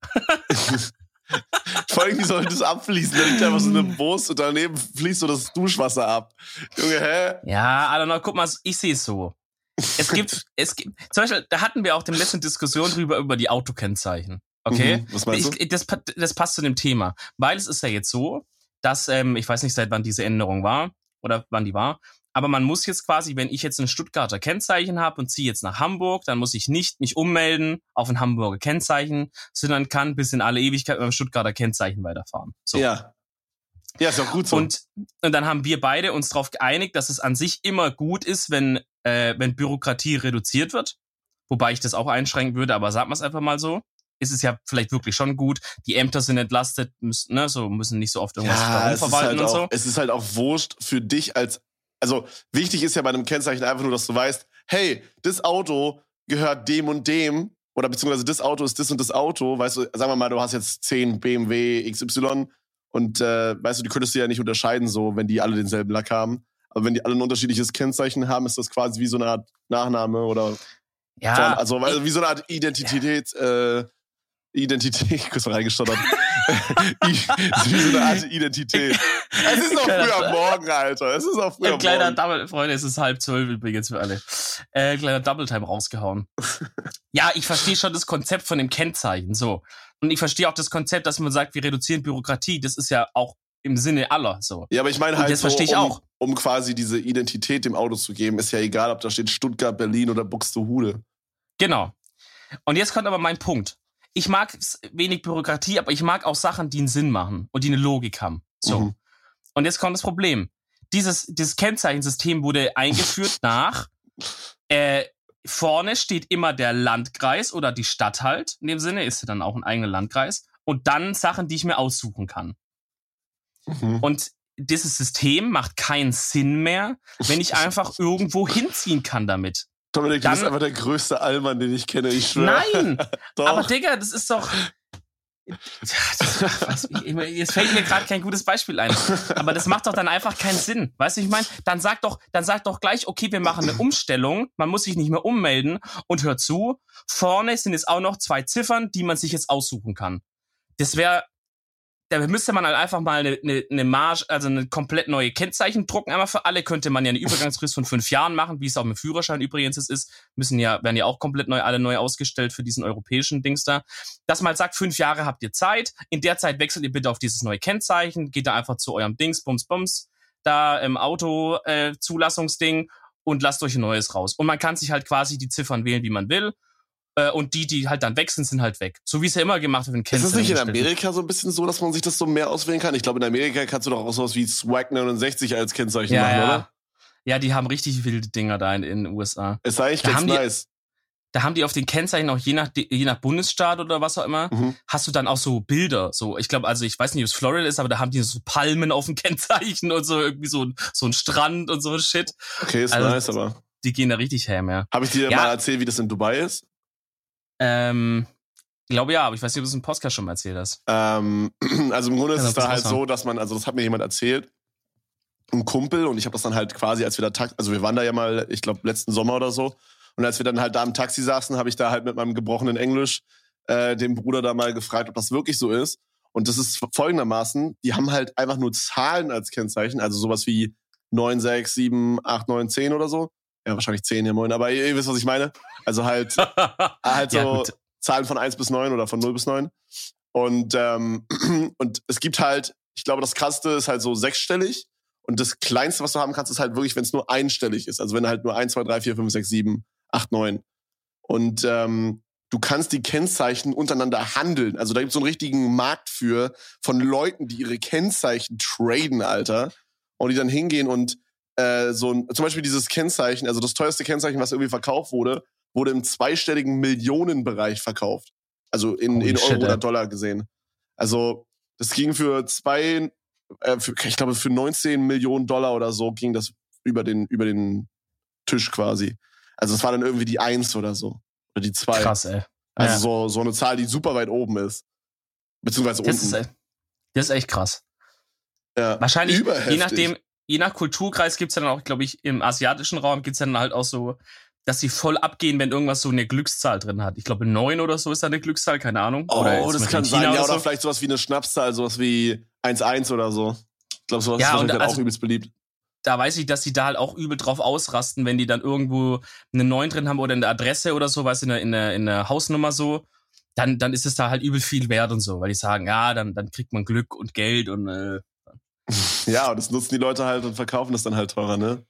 Vor allem, wie soll das abfließen? Da liegt einfach so eine Wurst und daneben fließt so das Duschwasser ab. Junge, hä?
Ja, don't know, guck mal, ich sehe es so. Es gibt, es gibt, zum Beispiel, da hatten wir auch den letzten Diskussion drüber, über die Autokennzeichen. Okay? Mhm,
was meinst du?
Ich, das, das passt zu dem Thema. Weil es ist ja jetzt so, dass, ähm, ich weiß nicht, seit wann diese Änderung war, oder wann die war. Aber man muss jetzt quasi, wenn ich jetzt ein Stuttgarter Kennzeichen habe und ziehe jetzt nach Hamburg, dann muss ich nicht mich ummelden auf ein Hamburger Kennzeichen, sondern kann bis in alle Ewigkeit mit dem Stuttgarter Kennzeichen weiterfahren.
So. Ja. Ja, ist auch gut so.
Und, und dann haben wir beide uns darauf geeinigt, dass es an sich immer gut ist, wenn, äh, wenn Bürokratie reduziert wird. Wobei ich das auch einschränken würde, aber sag mal es einfach mal so ist es ja vielleicht wirklich schon gut. Die Ämter sind entlastet, müssen, ne, so müssen nicht so oft irgendwas
ja, verwalten halt und auch, so. Es ist halt auch wurscht für dich als, also wichtig ist ja bei einem Kennzeichen einfach nur, dass du weißt, hey, das Auto gehört dem und dem oder beziehungsweise das Auto ist das und das Auto, weißt du, sagen wir mal, du hast jetzt 10 BMW XY und äh, weißt du, die könntest du ja nicht unterscheiden, so, wenn die alle denselben Lack haben. Aber wenn die alle ein unterschiedliches Kennzeichen haben, ist das quasi wie so eine Art Nachname oder
ja,
von, also wie so eine Art Identität, ja. äh, Identität, kurz mal reingestottert. wie so eine Art Identität. Es ist auch früh am Morgen, Alter. Es ist auch früh am
kleiner
Morgen.
Double, Freunde, es ist halb zwölf übrigens für alle. Äh, kleiner Double Time rausgehauen. ja, ich verstehe schon das Konzept von dem Kennzeichen, so. Und ich verstehe auch das Konzept, dass man sagt, wir reduzieren Bürokratie. Das ist ja auch im Sinne aller, so.
Ja, aber ich meine halt,
das so, verstehe
ich
um, auch.
um quasi diese Identität dem Auto zu geben, ist ja egal, ob da steht Stuttgart, Berlin oder Buxtehude.
Genau. Und jetzt kommt aber mein Punkt ich mag wenig Bürokratie, aber ich mag auch Sachen, die einen Sinn machen und die eine Logik haben. So. Mhm. Und jetzt kommt das Problem. Dieses, dieses Kennzeichensystem wurde eingeführt nach, äh, vorne steht immer der Landkreis oder die Stadt halt. In dem Sinne ist sie dann auch ein eigener Landkreis. Und dann Sachen, die ich mir aussuchen kann. Mhm. Und dieses System macht keinen Sinn mehr, wenn ich einfach irgendwo hinziehen kann damit.
Dominik, du bist einfach der größte Allmann, den ich kenne, ich schwöre.
Nein! aber Digga, das ist doch. Das, jetzt fällt mir gerade kein gutes Beispiel ein. Aber das macht doch dann einfach keinen Sinn. Weißt du, ich meine, dann sag doch, dann sag doch gleich, okay, wir machen eine Umstellung. Man muss sich nicht mehr ummelden und hört zu. Vorne sind jetzt auch noch zwei Ziffern, die man sich jetzt aussuchen kann. Das wäre da müsste man halt einfach mal eine, eine, eine Marge, also eine komplett neue Kennzeichen drucken. Einmal für alle könnte man ja eine Übergangsfrist von fünf Jahren machen, wie es auch mit Führerschein übrigens ist. Müssen ja, werden ja auch komplett neu, alle neu ausgestellt für diesen europäischen Dings da. Dass man halt sagt, fünf Jahre habt ihr Zeit. In der Zeit wechselt ihr bitte auf dieses neue Kennzeichen, geht da einfach zu eurem Dings, Bums, Bums, da im Auto, äh, Zulassungsding und lasst euch ein neues raus. Und man kann sich halt quasi die Ziffern wählen, wie man will. Äh, und die, die halt dann wechseln, sind halt weg. So wie es ja immer gemacht wird, wenn
Ist es nicht in Amerika so ein bisschen so, dass man sich das so mehr auswählen kann? Ich glaube, in Amerika kannst du doch auch sowas wie Swag 69 als Kennzeichen
ja,
machen,
ja.
oder?
Ja, die haben richtig wilde Dinger da in, in den USA.
Ist eigentlich
Da
ganz
haben die-
nice.
Da haben die auf den Kennzeichen auch je nach, je nach Bundesstaat oder was auch immer,
Mhm.
hast du dann auch so Bilder. So, ich glaube, also ich weiß nicht, ob es Florida ist, aber da haben die so Palmen auf dem Kennzeichen und so irgendwie so, ein- so ein Strand und so ein Shit.
Okay, ist
Also-
nice, aber.
Die gehen da richtig ham, ja.
Habe ich dir
Ja.
mal erzählt, wie das in Dubai ist?
Ähm, ich glaube ja, aber ich weiß nicht, ob du es im Podcast schon mal erzählt hast.
Ähm, also im Grunde ist es da halt so, dass man, also das hat mir jemand erzählt, ein Kumpel und ich habe das dann halt quasi, als wir da Taxi, also wir waren da ja mal, ich glaube letzten Sommer oder so, und als wir dann halt da im Taxi saßen, habe ich da halt mit meinem gebrochenen Englisch äh, den Bruder da mal gefragt, ob das wirklich so ist. Und das ist folgendermaßen, die haben halt einfach nur Zahlen als Kennzeichen, also sowas wie 9, 6, 7, 8, 9, 10 oder so. Ja, wahrscheinlich 10, ja moin, aber ihr, ihr wisst, was ich meine. Also halt, halt
Ja,
so
gut.
Zahlen von 1 bis 9 oder von 0 bis 9. Und, ähm, und es gibt halt, ich glaube, das krasseste ist halt so sechsstellig. Und das kleinste, was du haben kannst, ist halt wirklich, wenn es nur einstellig ist. Also wenn halt nur 1, 2, 3, 4, 5, 6, 7, 8, 9. Und ähm, du kannst die Kennzeichen untereinander handeln. Also da gibt es so einen richtigen Markt für von Leuten, die ihre Kennzeichen traden, Alter. Und die dann hingehen und äh, so ein, zum Beispiel dieses Kennzeichen, also das teuerste Kennzeichen, was irgendwie verkauft wurde, wurde im zweistelligen Millionenbereich verkauft. Also in,
Holy
in
shit,
Euro oder. Dollar gesehen. Also das ging für zwei, äh, für, ich glaube für 19 Millionen Dollar oder so ging das über den, über den Tisch quasi. Also es war dann irgendwie die Eins oder so. Oder die zwei.
Krass, ey.
Also
Ja.
so, so eine Zahl, die super weit oben ist. Beziehungsweise
Das ist,
unten.
echt- das ist echt krass.
ja.
Wahrscheinlich, je nachdem, je nach Kulturkreis gibt's ja dann auch, glaube ich, im asiatischen Raum gibt's ja dann halt auch so, dass sie voll abgehen, wenn irgendwas so eine Glückszahl drin hat. Ich glaube, neun oder so ist da eine Glückszahl, keine Ahnung.
Oh,
oder
das kann sein. Ja, oder
so.
vielleicht sowas wie eine Schnapszahl, sowas wie 1-1 oder so. Ich glaube, sowas
Ja,
ist dann
also-
auch übelst beliebt.
da weiß ich, dass sie da halt auch übel drauf ausrasten, wenn die dann irgendwo eine 9 drin haben oder eine Adresse oder so, was in der, in der, in der Hausnummer so, dann, dann ist es da halt übel viel wert und so, weil die sagen, ja, dann, dann kriegt man Glück und Geld und äh,
Ja, und das nutzen die Leute halt und verkaufen das dann halt teurer, ne?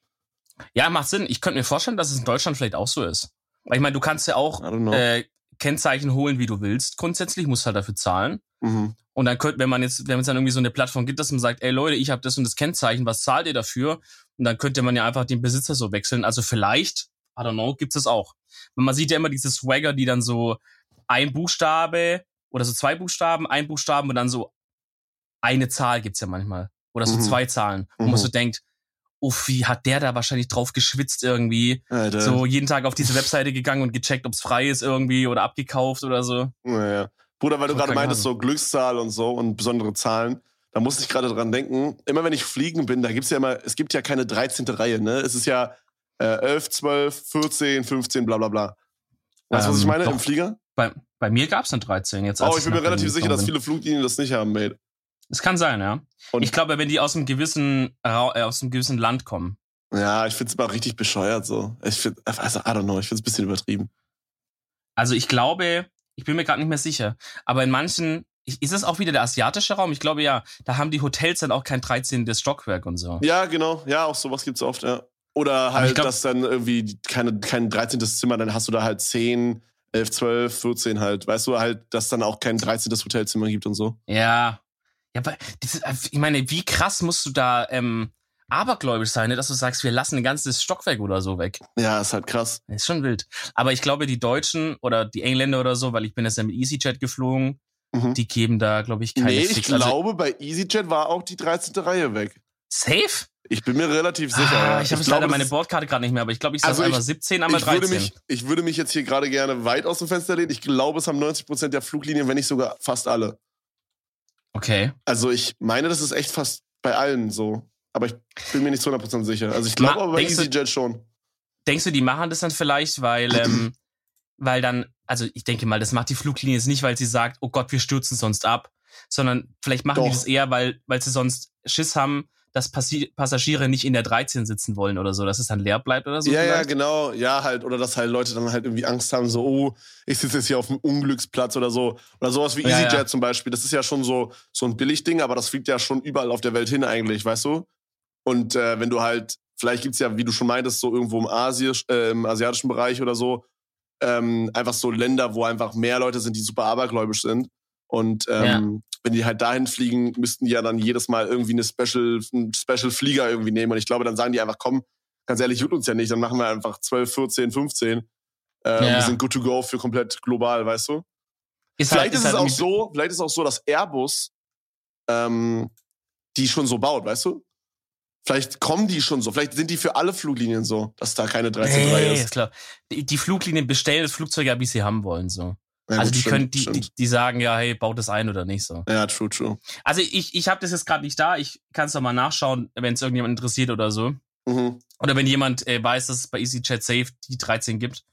ja, macht Sinn. Ich könnte mir vorstellen, dass es in Deutschland vielleicht auch so ist. Weil ich meine, du kannst ja auch äh, Kennzeichen holen, wie du willst. Grundsätzlich musst halt dafür zahlen.
Mhm.
Und dann könnte, wenn man jetzt, wenn es dann irgendwie so eine Plattform gibt, dass man sagt, ey Leute, ich habe das und das Kennzeichen, was zahlt ihr dafür? Und dann könnte man ja einfach den Besitzer so wechseln. Also vielleicht, I don't know, gibt's das auch. Man sieht ja immer diese Swagger, die dann so ein Buchstabe oder so zwei Buchstaben, ein Buchstaben und dann so eine Zahl gibt's ja manchmal. Oder so
Mhm.
zwei Zahlen. Wo
Mhm.
man so denkt, uff, wie hat der da wahrscheinlich drauf geschwitzt irgendwie?
Alter.
So jeden Tag auf diese Webseite gegangen und gecheckt, ob's frei ist irgendwie oder abgekauft oder so.
Naja. Bruder, weil du gerade meintest, so Glückszahl und so und besondere Zahlen, da musste ich gerade dran denken, immer wenn ich fliegen bin, da gibt's ja immer, es gibt ja keine 13. Reihe, ne? Es ist ja äh, 11, 12, 14, 15, bla bla bla. Weißt du, was ich
Ähm,
meine?
doch.
Im Flieger?
Bei, bei mir gab's eine 13 jetzt.
Oh, ich bin mir relativ sicher, dass viele Fluglinien das nicht haben, mate.
Es kann sein, ja.
Und-
ich glaube, wenn die aus einem gewissen äh, aus einem gewissen Land kommen.
Ja, ich find's immer richtig bescheuert so. Ich find, also, I don't know, ich find's ein bisschen übertrieben.
Also ich glaube, ich bin mir gerade nicht mehr sicher, aber in manchen ist es auch wieder der asiatische Raum? Ich glaube ja, da haben die Hotels dann auch kein 13. Stockwerk und so.
Ja, genau. Ja, auch sowas gibt's oft, ja. Oder halt,
glaub-
dass dann irgendwie keine, kein 13. Zimmer, dann hast du da halt 10, 11, 12, 14 halt. Weißt du, halt, dass dann auch kein 13. Hotelzimmer gibt und so.
Ja. Ja, aber das ist, ich meine, wie krass musst du da ähm, abergläubisch sein, ne, dass du sagst, wir lassen ein ganzes Stockwerk oder so weg.
Ja, ist halt krass.
Ist schon wild. Aber ich glaube, die Deutschen oder die Engländer oder so, weil ich bin jetzt ja mit EasyJet geflogen,
Mhm.
die geben da, glaube ich, keine
nee, ich
Fix- also-
glaube, bei EasyJet war auch die 13. Reihe weg.
Safe?
Ich bin mir relativ sicher.
Ah, ich habe leider meine Bordkarte gerade nicht mehr, aber ich glaube, ich sage also einmal 17, einmal 13.
Würde mich, ich würde mich jetzt hier gerade gerne weit aus dem Fenster lehnen. Ich glaube, es haben 90 Prozent der Fluglinien, wenn nicht sogar fast alle.
Okay.
Also ich meine, das ist echt fast bei allen so. Aber ich bin mir nicht zu 100 Prozent sicher. Also ich glaube aber bei EasyJet schon.
Denkst du, die machen das dann vielleicht, weil, ähm, weil dann, also ich denke mal, das macht die Fluglinie jetzt nicht, weil sie sagt, oh Gott, wir stürzen sonst ab, sondern vielleicht machen Doch. die das eher, weil, weil sie sonst Schiss haben, dass Passi Passagiere nicht in der 13 sitzen wollen oder so, dass es dann leer bleibt oder so.
Ja, vielleicht? ja, genau. Ja, halt. Oder dass halt Leute dann halt irgendwie Angst haben, so, oh, ich sitze jetzt hier auf dem Unglücksplatz oder so. Oder sowas wie EasyJet ja, ja. zum Beispiel. Das ist ja schon so, so ein Billigding, aber das fliegt ja schon überall auf der Welt hin eigentlich, weißt du? Und äh, wenn du halt, vielleicht gibt's ja, wie du schon meintest, so irgendwo im, Asisch, äh, im asiatischen Bereich oder so, ähm, einfach so Länder, wo einfach mehr Leute sind, die super abergläubisch sind. Und ähm, wenn die halt dahin fliegen, müssten die ja dann jedes Mal irgendwie eine Special, einen Special Flieger irgendwie nehmen. Und ich glaube, dann sagen die einfach, komm, ganz ehrlich, tut uns ja nicht, dann machen wir einfach 12, 14, 15. Äh, ja. Wir sind good to go für komplett global, weißt du? Ist vielleicht halt, ist, ist es halt auch so, vielleicht ist es auch so, dass Airbus ähm, die schon so baut, weißt du? Vielleicht kommen die schon so. Vielleicht sind die für alle Fluglinien so, dass da keine 13.3 nee, ist.
ist klar. Die, die Fluglinien bestellen das Flugzeug ja, wie sie haben wollen, so. Ja, also gut, die stimmt, können, die, die, die, sagen ja, hey, baut das ein oder nicht so.
Ja, true, true.
Also ich, ich habe das jetzt gerade nicht da. Ich kann es doch mal nachschauen, wenn es irgendjemand interessiert oder so. Mhm. Oder wenn jemand äh, weiß, dass es bei EasyChat Safe die 13 gibt.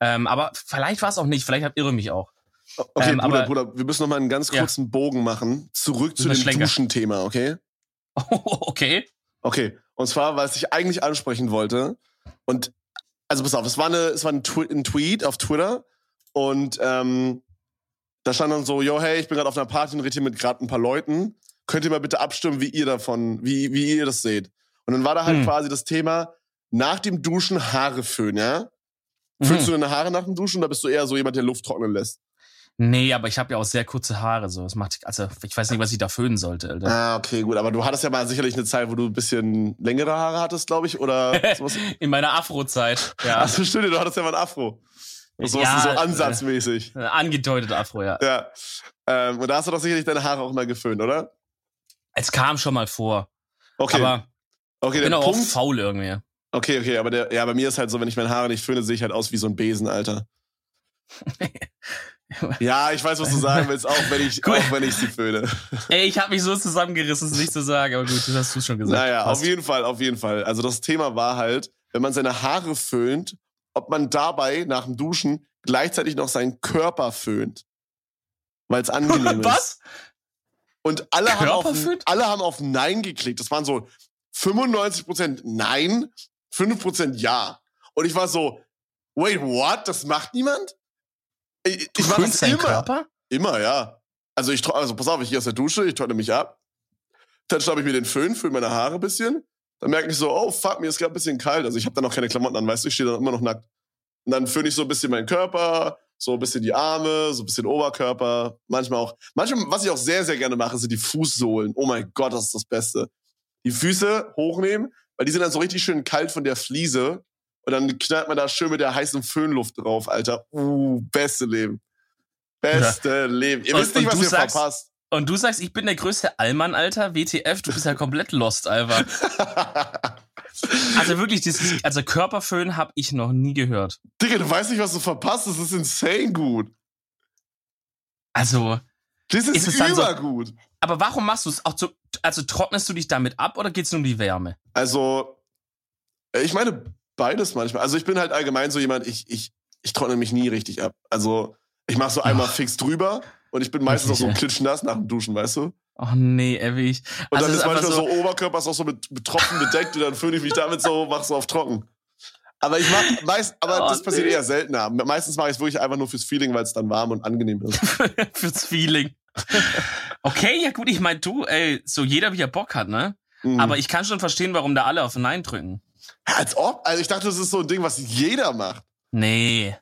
Ähm, aber vielleicht war es auch nicht. Vielleicht hat irre mich auch.
Okay, ähm, Bruder, aber, Bruder, wir müssen noch mal einen ganz kurzen ja. Bogen machen. Zurück zu dem Duschenthema, okay?
okay.
Okay. Und zwar, was ich eigentlich ansprechen wollte. Und also pass auf, es war eine, es war ein, Tw ein Tweet auf Twitter und ähm, da stand dann so, yo, hey, ich bin gerade auf einer Party und rede hier mit gerade ein paar Leuten. Könnt ihr mal bitte abstimmen, wie ihr davon, wie, wie ihr das seht? Und dann war da halt hm. quasi das Thema, nach dem Duschen Haare föhnen, ja? Mhm. du deine Haare nach dem Duschen oder bist du eher so jemand, der Luft trocknen lässt?
Nee, aber ich habe ja auch sehr kurze Haare, so. Das macht, also ich weiß nicht, was ich da föhnen sollte, Alter.
Ah, okay, gut. Aber du hattest ja mal sicherlich eine Zeit, wo du ein bisschen längere Haare hattest, glaube ich, oder
sowas. In meiner Afro-Zeit,
ja. Achso, stimmt, du hattest ja mal ein Afro. So, ja, so ansatzmäßig.
Äh, angedeutet Afro, ja.
Ja. Ähm, und da hast du doch sicherlich deine Haare auch mal geföhnt, oder?
Es kam schon mal vor.
Okay.
Aber
okay,
ich bin auch Punkt, faul irgendwie.
Okay, okay, aber der, ja, bei mir ist halt so, wenn ich meine Haare nicht föhne, sehe ich halt aus wie so ein Besen, Alter. ja, ich weiß, was du sagen willst, auch wenn ich, auch wenn ich sie föhne.
Ey, ich habe mich so zusammengerissen, es nicht zu sagen, aber gut, das hast du schon gesagt.
Naja, Passt. auf jeden Fall, auf jeden Fall. Also das Thema war halt, wenn man seine Haare föhnt, ob man dabei nach dem Duschen gleichzeitig noch seinen Körper föhnt. Weil es angenehm ist. Was? Und alle haben, auf, alle haben auf Nein geklickt. Das waren so 95% Nein, 5% Ja. Und ich war so, wait, what? Das macht niemand?
Ich, ich mache das immer. Körper?
Immer, ja. Also ich also pass auf, ich gehe aus der Dusche, ich trockne mich ab. Dann schnappe ich mir den Föhn, föhne meine Haare ein bisschen. Dann merke ich so, oh fuck, mir ist gerade ein bisschen kalt. Also ich habe da noch keine Klamotten an, weißt du, ich stehe dann immer noch nackt. Und dann föhne ich so ein bisschen meinen Körper, so ein bisschen die Arme, so ein bisschen Oberkörper, manchmal auch. Manchmal, was ich auch sehr, sehr gerne mache, sind die Fußsohlen. Oh mein Gott, das ist das Beste. Die Füße hochnehmen, weil die sind dann so richtig schön kalt von der Fliese. Und dann knallt man da schön mit der heißen Föhnluft drauf, Alter. Uh, beste Leben. Beste ja. Leben. Ihr und, wisst nicht, was ihr sagst, verpasst.
Und du sagst, ich bin der größte Allmann, Alter. WTF, du bist ja komplett lost, Alter. also wirklich, dieses, also Körperföhn habe ich noch nie gehört.
Digga, du weißt nicht, was du verpasst. Das ist insane gut.
Also.
Das ist, ist übergut.
So, aber warum machst du es auch so, also trocknest du dich damit ab oder geht es nur um die Wärme?
Also, ich meine beides manchmal. Also ich bin halt allgemein so jemand, ich, ich, ich trockne mich nie richtig ab. Also ich mache so einmal fix drüber und ich bin meistens auch so klitschnass nach dem Duschen, weißt du?
Oh nee, ewig.
Und also dann ist manchmal so, so Oberkörper ist auch so mit, mit Tropfen bedeckt und dann föhne ich mich damit so, mach so auf trocken. Aber ich mach meist, aber oh, das passiert nee. eher seltener. Meistens mache ich es wirklich einfach nur fürs Feeling, weil es dann warm und angenehm ist.
fürs Feeling. okay, ja gut, ich meine, du, ey, so jeder wie er Bock hat, ne? Mhm. Aber ich kann schon verstehen, warum da alle auf Nein drücken.
Als ob? Also ich dachte, das ist so ein Ding, was jeder macht.
Nee.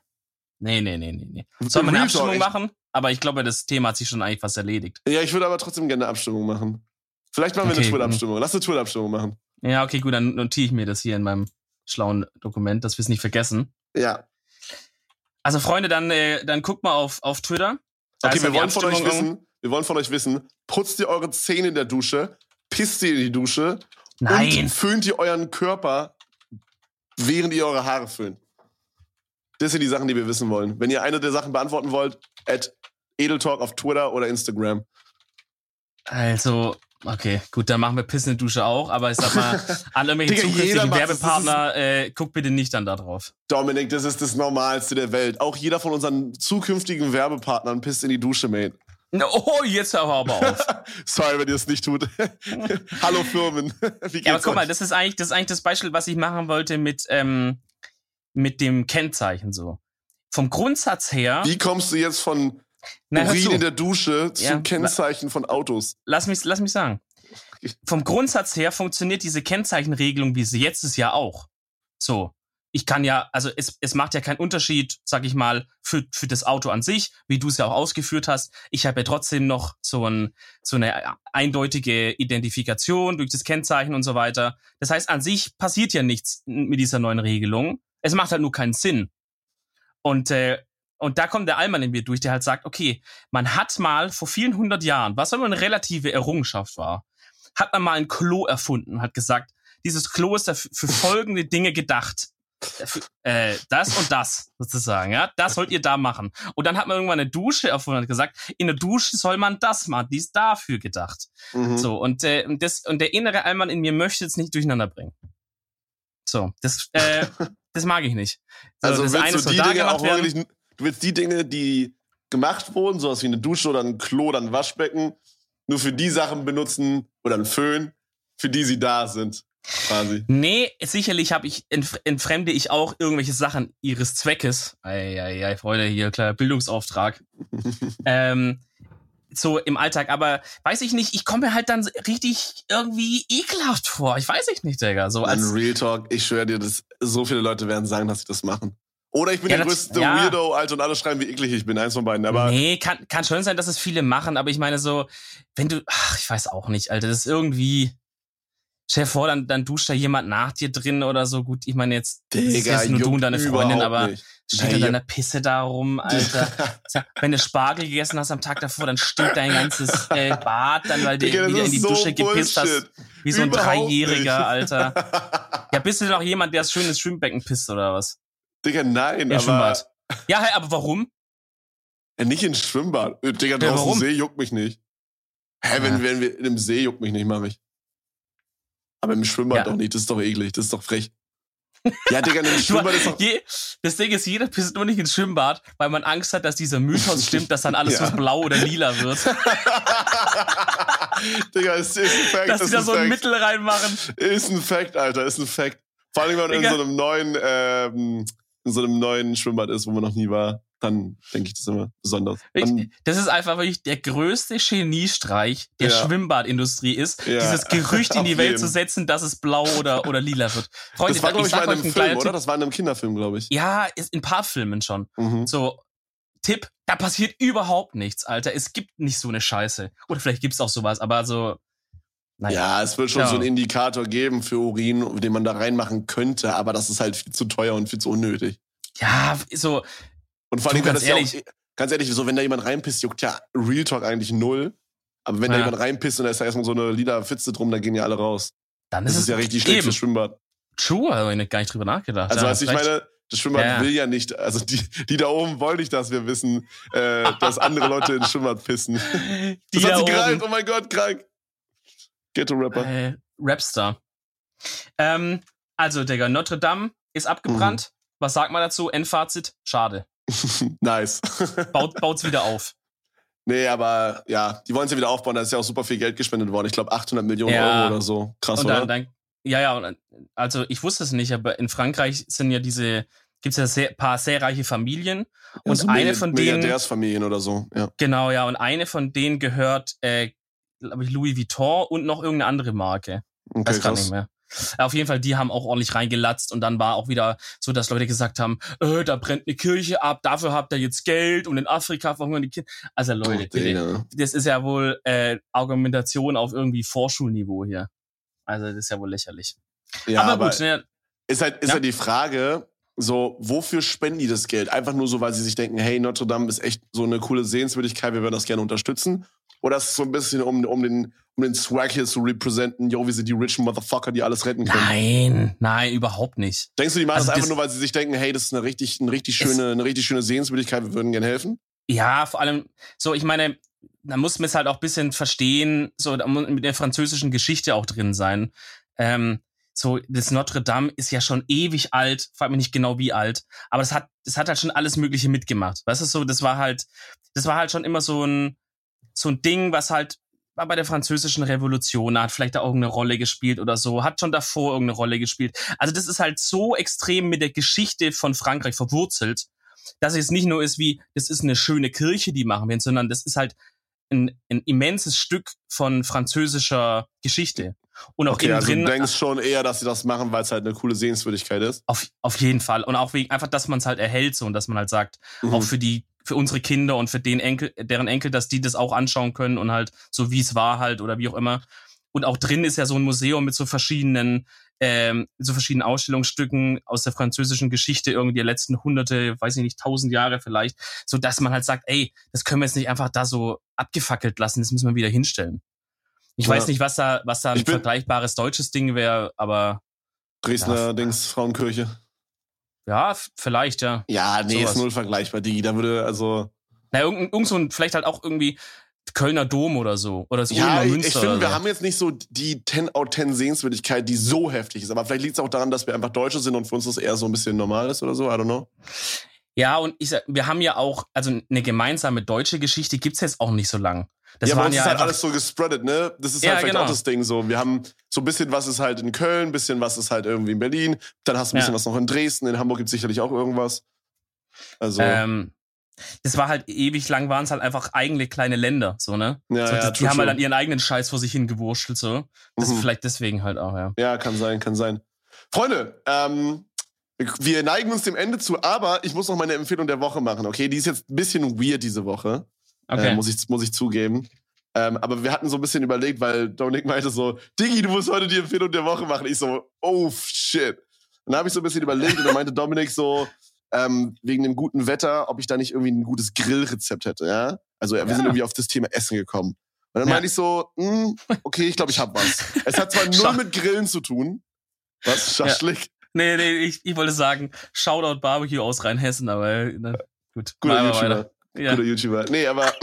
Nee, nee, nee, nee, nee. Sollen wir eine Abstimmung machen? Aber ich glaube, das Thema hat sich schon eigentlich fast erledigt.
Ja, ich würde aber trotzdem gerne eine Abstimmung machen. Vielleicht machen wir okay. eine Twitter-Abstimmung. Lass eine Twitter-Abstimmung machen.
Ja, okay, gut, dann notiere ich mir das hier in meinem schlauen Dokument, dass wir es nicht vergessen.
Ja.
Also, Freunde, dann, äh, dann guckt mal auf, auf Twitter.
Da okay, wir wollen von euch wissen, wir wollen von euch wissen, putzt ihr eure Zähne in der Dusche, pisst ihr in die Dusche
Nein.
Und föhnt ihr euren Körper, während ihr eure Haare föhnt? Das sind die Sachen, die wir wissen wollen. Wenn ihr eine der Sachen beantworten wollt, at Edeltalk auf Twitter oder Instagram.
Also, okay, gut, dann machen wir Piss in der Dusche auch, aber ich sag mal, alle irgendwelche zukünftigen Werbepartner, äh, guck bitte nicht dann da drauf.
Dominik, das ist das Normalste der Welt. Auch jeder von unseren zukünftigen Werbepartnern pisst in die Dusche, mate.
Oh, jetzt hör aber auf.
Sorry, wenn ihr es nicht tut. Hallo Firmen.
Wie geht's ja, aber guck euch? mal, das ist eigentlich das ist eigentlich das Beispiel, was ich machen wollte mit ähm, mit dem Kennzeichen so. Vom Grundsatz her.
Wie kommst du jetzt von na, Urin in der Dusche zum ja, Kennzeichen von Autos.
Lass mich, lass mich sagen. Vom Grundsatz her funktioniert diese Kennzeichenregelung, wie sie jetzt ist, ja auch. So. Ich kann ja, also es, es macht ja keinen Unterschied, sag ich mal, für, für das Auto an sich, wie du es ja auch ausgeführt hast. Ich habe ja trotzdem noch so, ein, so eine eindeutige Identifikation durch das Kennzeichen und so weiter. Das heißt, an sich passiert ja nichts mit dieser neuen Regelung. Es macht halt nur keinen Sinn. Und äh, und da kommt der Allmann in mir durch, der halt sagt, okay, man hat mal vor vielen hundert Jahren, was immer eine relative Errungenschaft war, hat man mal ein Klo erfunden, hat gesagt, dieses Klo ist für folgende Dinge gedacht. Äh, das und das sozusagen, ja, das sollt ihr da machen. Und dann hat man irgendwann eine Dusche erfunden und gesagt, in der Dusche soll man das machen, die ist dafür gedacht. Mhm. So und äh, das und der innere Allmann in mir möchte es nicht durcheinander bringen. So, das äh, das mag ich nicht.
So, also das eine du die Dinge auch wirklich Du willst die Dinge, die gemacht wurden, sowas wie eine Dusche oder ein Klo oder ein Waschbecken, nur für die Sachen benutzen oder ein Föhn, für die sie da sind. Quasi.
Nee, sicherlich habe ich entfremde ich auch irgendwelche Sachen ihres Zweckes. Eieiei, Freunde, hier kleiner Bildungsauftrag. ähm, so im Alltag, aber weiß ich nicht, ich komme mir halt dann richtig irgendwie ekelhaft vor. Ich weiß ich nicht, Digga. So
als Real Talk, ich schwöre dir, dass so viele Leute werden sagen, dass sie das machen. Oder ich bin ja, der größte ja. Weirdo, Alter, und alle schreiben, wie eklig ich bin. Eins von beiden. Aber
nee, kann, kann schon sein, dass es viele machen, aber ich meine so, wenn du, ach, ich weiß auch nicht, Alter, das ist irgendwie, stell dir vor, dann, dann duscht da jemand nach dir drin oder so. Gut, ich meine jetzt,
Digga, jetzt nur du und deine Freundin, aber nicht.
steht da deine Pisse da rum, Alter. wenn du Spargel gegessen hast am Tag davor, dann stinkt dein ganzes äh, Bad, dann weil du wieder in die so Dusche gepisst hast. Wie so ein überhaupt Dreijähriger, nicht. Alter. Ja, bist du doch jemand, der das schönes Schwimmbbecken pisst oder was?
Digga, nein,
ja,
aber. Schwimmbad.
Ja, hey, aber warum?
Ja, nicht ins Schwimmbad. Äh, Digga, draußen ja, See juckt mich nicht. Hä, ja. wenn, wenn wir in einem See juckt mich nicht, mach ich. Aber im Schwimmbad ja. doch nicht. Das ist doch eklig. Das ist doch frech. Ja, Digga, im Schwimmbad ist doch. Je,
das Ding ist, jeder pisst nur nicht ins Schwimmbad, weil man Angst hat, dass dieser Mythos stimmt, dass dann alles ja. so blau oder lila wird.
Digga, ist, ist ein Fact.
Dass sie da so ein Fact. Mittel reinmachen.
Ist ein Fact, Alter, ist ein Fact. Vor allem, wenn man Digga. in so einem neuen, ähm, in so einem neuen Schwimmbad ist, wo man noch nie war, dann denke ich das immer besonders. Dann,
das ist einfach wirklich der größte Geniestreich der ja. Schwimmbadindustrie ist, ja. dieses Gerücht in die Welt zu setzen, dass es blau oder, oder lila wird.
Freunde, das war, glaube ich, ich mal in einem Film, oder? Das war in einem Kinderfilm, glaube ich.
Ja, ist in ein paar Filmen schon. Mhm. So, Tipp, da passiert überhaupt nichts, Alter. Es gibt nicht so eine Scheiße. Oder vielleicht gibt's auch sowas, aber so,
naja. Ja, es wird schon ja. so einen Indikator geben für Urin, den man da reinmachen könnte, aber das ist halt viel zu teuer und viel zu unnötig.
Ja, so.
Und vor allem ganz ehrlich, ja auch, ganz ehrlich, so wenn da jemand reinpisst, juckt ja Real Talk eigentlich null. Aber wenn ja. da jemand reinpisst und da ist da erstmal so eine lila Fitze drum, dann gehen ja alle raus. Dann ist das ist ja richtig schlecht fürs Schwimmbad.
True, habe ich gar nicht drüber nachgedacht.
Also, ja, weißt ich meine, das Schwimmbad ja. will ja nicht, also die, die da oben wollen nicht, dass wir wissen, äh, dass andere Leute ins Schwimmbad pissen. Die das hat sie gereimt, oh mein Gott, krank. Ghetto-Rapper.
Äh, Rapstar. Ähm, also, Digga, Notre Dame ist abgebrannt. Mhm. Was sagt man dazu? Endfazit? Schade.
nice.
Baut, baut's wieder auf.
Nee, aber ja, die wollen es ja wieder aufbauen. Da ist ja auch super viel Geld gespendet worden. Ich glaube 800 Millionen ja. Euro oder so. Krass, und dann, oder? Dann,
ja, ja. Also ich wusste es nicht, aber in Frankreich sind ja diese gibt es ja sehr, paar sehr reiche Familien ja, und so eine von denen
Milliardärsfamilien oder so. Ja.
Genau, ja. Und eine von denen gehört äh, glaube ich, Louis Vuitton und noch irgendeine andere Marke. Okay, Weiß gar nicht mehr. Auf jeden Fall, die haben auch ordentlich reingelatzt und dann war auch wieder so, dass Leute gesagt haben, äh, da brennt eine Kirche ab, dafür habt ihr jetzt Geld und in Afrika verhungern die Kinder. Also Leute, oh, das ist ja wohl äh, Argumentation auf irgendwie Vorschulniveau hier. Also das ist ja wohl lächerlich.
Ja, aber, aber gut. Ne, ist halt, ist ja? halt die Frage, so, wofür spenden die das Geld? Einfach nur so, weil sie sich denken, hey, Notre Dame ist echt so eine coole Sehenswürdigkeit, wir würden das gerne unterstützen. Oder ist es so ein bisschen, um, um den, um den Swag hier zu representen, yo, wir sind die rich Motherfucker, die alles retten können.
Nein, nein, überhaupt nicht.
Denkst du, die machen also das einfach nur, weil sie sich denken, hey, das ist eine richtig, eine richtig schöne, eine richtig schöne Sehenswürdigkeit, wir würden gerne helfen?
Ja, vor allem, so, ich meine, da muss man es halt auch bisschen verstehen, so, da muss mit der französischen Geschichte auch drin sein. Ähm, so, das Notre Dame ist ja schon ewig alt, frag mich nicht genau wie alt, aber das hat, das hat halt schon alles Mögliche mitgemacht. Weißt du, so, das war halt, das war halt schon immer so ein, so ein Ding, was halt war bei der französischen Revolution, hat vielleicht da auch eine Rolle gespielt oder so, hat schon davor irgendeine Rolle gespielt. Also das ist halt so extrem mit der Geschichte von Frankreich verwurzelt, dass es nicht nur ist wie, das ist eine schöne Kirche, die machen wir, sondern das ist halt ein, ein immenses Stück von französischer Geschichte. Und auch okay, innen
also
drin.
Du denkst schon eher, dass sie das machen, weil es halt eine coole Sehenswürdigkeit ist.
Auf, auf jeden Fall. Und auch wegen, einfach, dass man es halt erhält so und dass man halt sagt, mhm. auch für die für unsere Kinder und für den Enkel, deren Enkel, dass die das auch anschauen können und halt so wie es war halt oder wie auch immer. Und auch drin ist ja so ein Museum mit so verschiedenen, ähm, so verschiedenen Ausstellungsstücken aus der französischen Geschichte irgendwie der letzten hunderte, weiß ich nicht, tausend Jahre vielleicht, so dass man halt sagt, ey, das können wir jetzt nicht einfach da so abgefackelt lassen, das müssen wir wieder hinstellen. Ich ja. weiß nicht, was da, was da ein vergleichbares deutsches Ding wäre, aber
Dresdner ja, Dings Frauenkirche.
Ja, vielleicht, ja.
Ja, nee, Sowas. ist null vergleichbar, Digi. Da würde, also.
Na, irgend, irgend so ein, vielleicht halt auch irgendwie Kölner Dom oder so. Oder das
ja, Münster. Ich finde, wir haben jetzt nicht so die 10 out 10 Sehenswürdigkeit, die so heftig ist. Aber vielleicht liegt es auch daran, dass wir einfach Deutsche sind und für uns das eher so ein bisschen normal ist oder so. I don't know.
Ja, und ich sag, wir haben ja auch, also eine gemeinsame deutsche Geschichte gibt's jetzt auch nicht so lang.
Das ja, waren ja ist halt alles so gespreadet, ne? Das ist halt ja, vielleicht genau. auch das Ding so. Wir haben so ein bisschen was ist halt in Köln, ein bisschen was ist halt irgendwie in Berlin, dann hast du ein bisschen ja. was noch in Dresden, in Hamburg gibt sicherlich auch irgendwas.
Also. Ähm, das war halt ewig lang, waren es halt einfach eigene kleine Länder, so, ne? Ja, so, ja, die, die haben halt dann ihren eigenen Scheiß vor sich hingewurschtelt, so. Das mhm. ist vielleicht deswegen halt auch, ja.
Ja, kann sein, kann sein. Freunde, ähm, wir neigen uns dem Ende zu, aber ich muss noch meine Empfehlung der Woche machen, okay? Die ist jetzt ein bisschen weird diese Woche. Okay. Äh, muss, ich, muss ich zugeben. Ähm, aber wir hatten so ein bisschen überlegt, weil Dominik meinte so, Digi, du musst heute die Empfehlung der Woche machen. Ich so, oh shit. Und dann habe ich so ein bisschen überlegt und dann meinte Dominik so, ähm, wegen dem guten Wetter, ob ich da nicht irgendwie ein gutes Grillrezept hätte, ja? Also wir ja. sind irgendwie auf das Thema Essen gekommen. Und dann ja. meinte ich so, hm, okay, ich glaube, ich habe was. Es hat zwar null mit Grillen zu tun. Was? Schaschlik? Ja.
Nee, nee, ich, ich wollte sagen, Shoutout Barbecue aus Rheinhessen, aber na, gut.
Guter YouTuber. Ja. Guter YouTuber. Nee, aber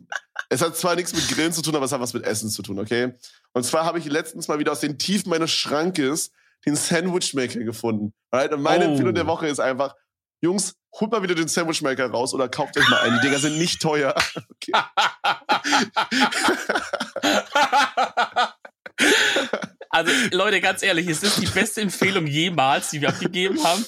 es hat zwar nichts mit Grillen zu tun, aber es hat was mit Essen zu tun, okay? Und zwar habe ich letztens mal wieder aus den Tiefen meines Schrankes den Sandwichmaker gefunden. Right? Und meine oh. Empfehlung der Woche ist einfach, Jungs, holt mal wieder den Sandwichmaker raus oder kauft euch mal einen. Die Dinger sind nicht teuer. Okay.
also, Leute, ganz ehrlich, ist das die beste Empfehlung jemals, die wir abgegeben haben?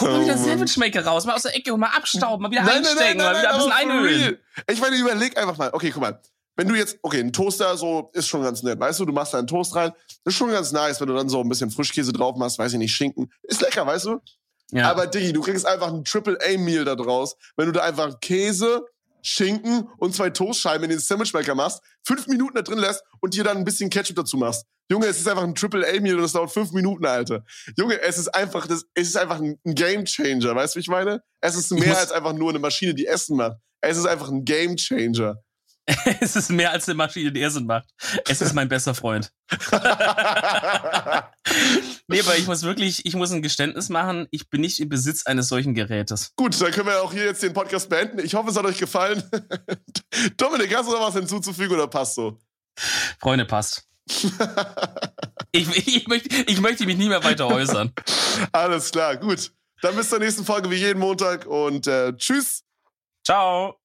Hol mal wieder oh, Sandwichmaker raus, mal aus der Ecke, mal abstauben, mal wieder nein, einstecken, nein, nein, mal wieder ein bisschen einölen.
Ich meine, überleg einfach mal. Okay, guck mal. Wenn du jetzt, okay, ein Toaster so ist schon ganz nett, weißt du, du machst da einen Toast rein, das ist schon ganz nice, wenn du dann so ein bisschen Frischkäse drauf machst, weiß ich nicht, Schinken, ist lecker, weißt du? Ja. Aber Diggi, du kriegst einfach ein Triple A Meal da draus, wenn du da einfach Käse, Schinken und zwei Toastscheiben in den Sandwichmaker machst, fünf Minuten da drin lässt und dir dann ein bisschen Ketchup dazu machst. Junge, es ist einfach ein Triple A Meal und es dauert fünf Minuten, Alter. Junge, es ist einfach, das, es ist einfach ein Game Changer, weißt du, wie ich meine? Es ist mehr als einfach nur eine Maschine, die Essen macht. Es ist einfach ein Game Changer.
es ist mehr als eine Maschine, die Essen macht. Es ist mein bester Freund. nee, aber ich muss wirklich, ich muss ein Geständnis machen. Ich bin nicht im Besitz eines solchen Gerätes.
Gut, dann können wir auch hier jetzt den Podcast beenden. Ich hoffe, es hat euch gefallen. Dominik, hast du noch was hinzuzufügen oder passt so?
Freunde, passt. Ich, ich, möchte, ich möchte mich nie mehr weiter äußern.
Alles klar, gut. Dann bis zur nächsten Folge wie jeden Montag und äh, tschüss.
Ciao.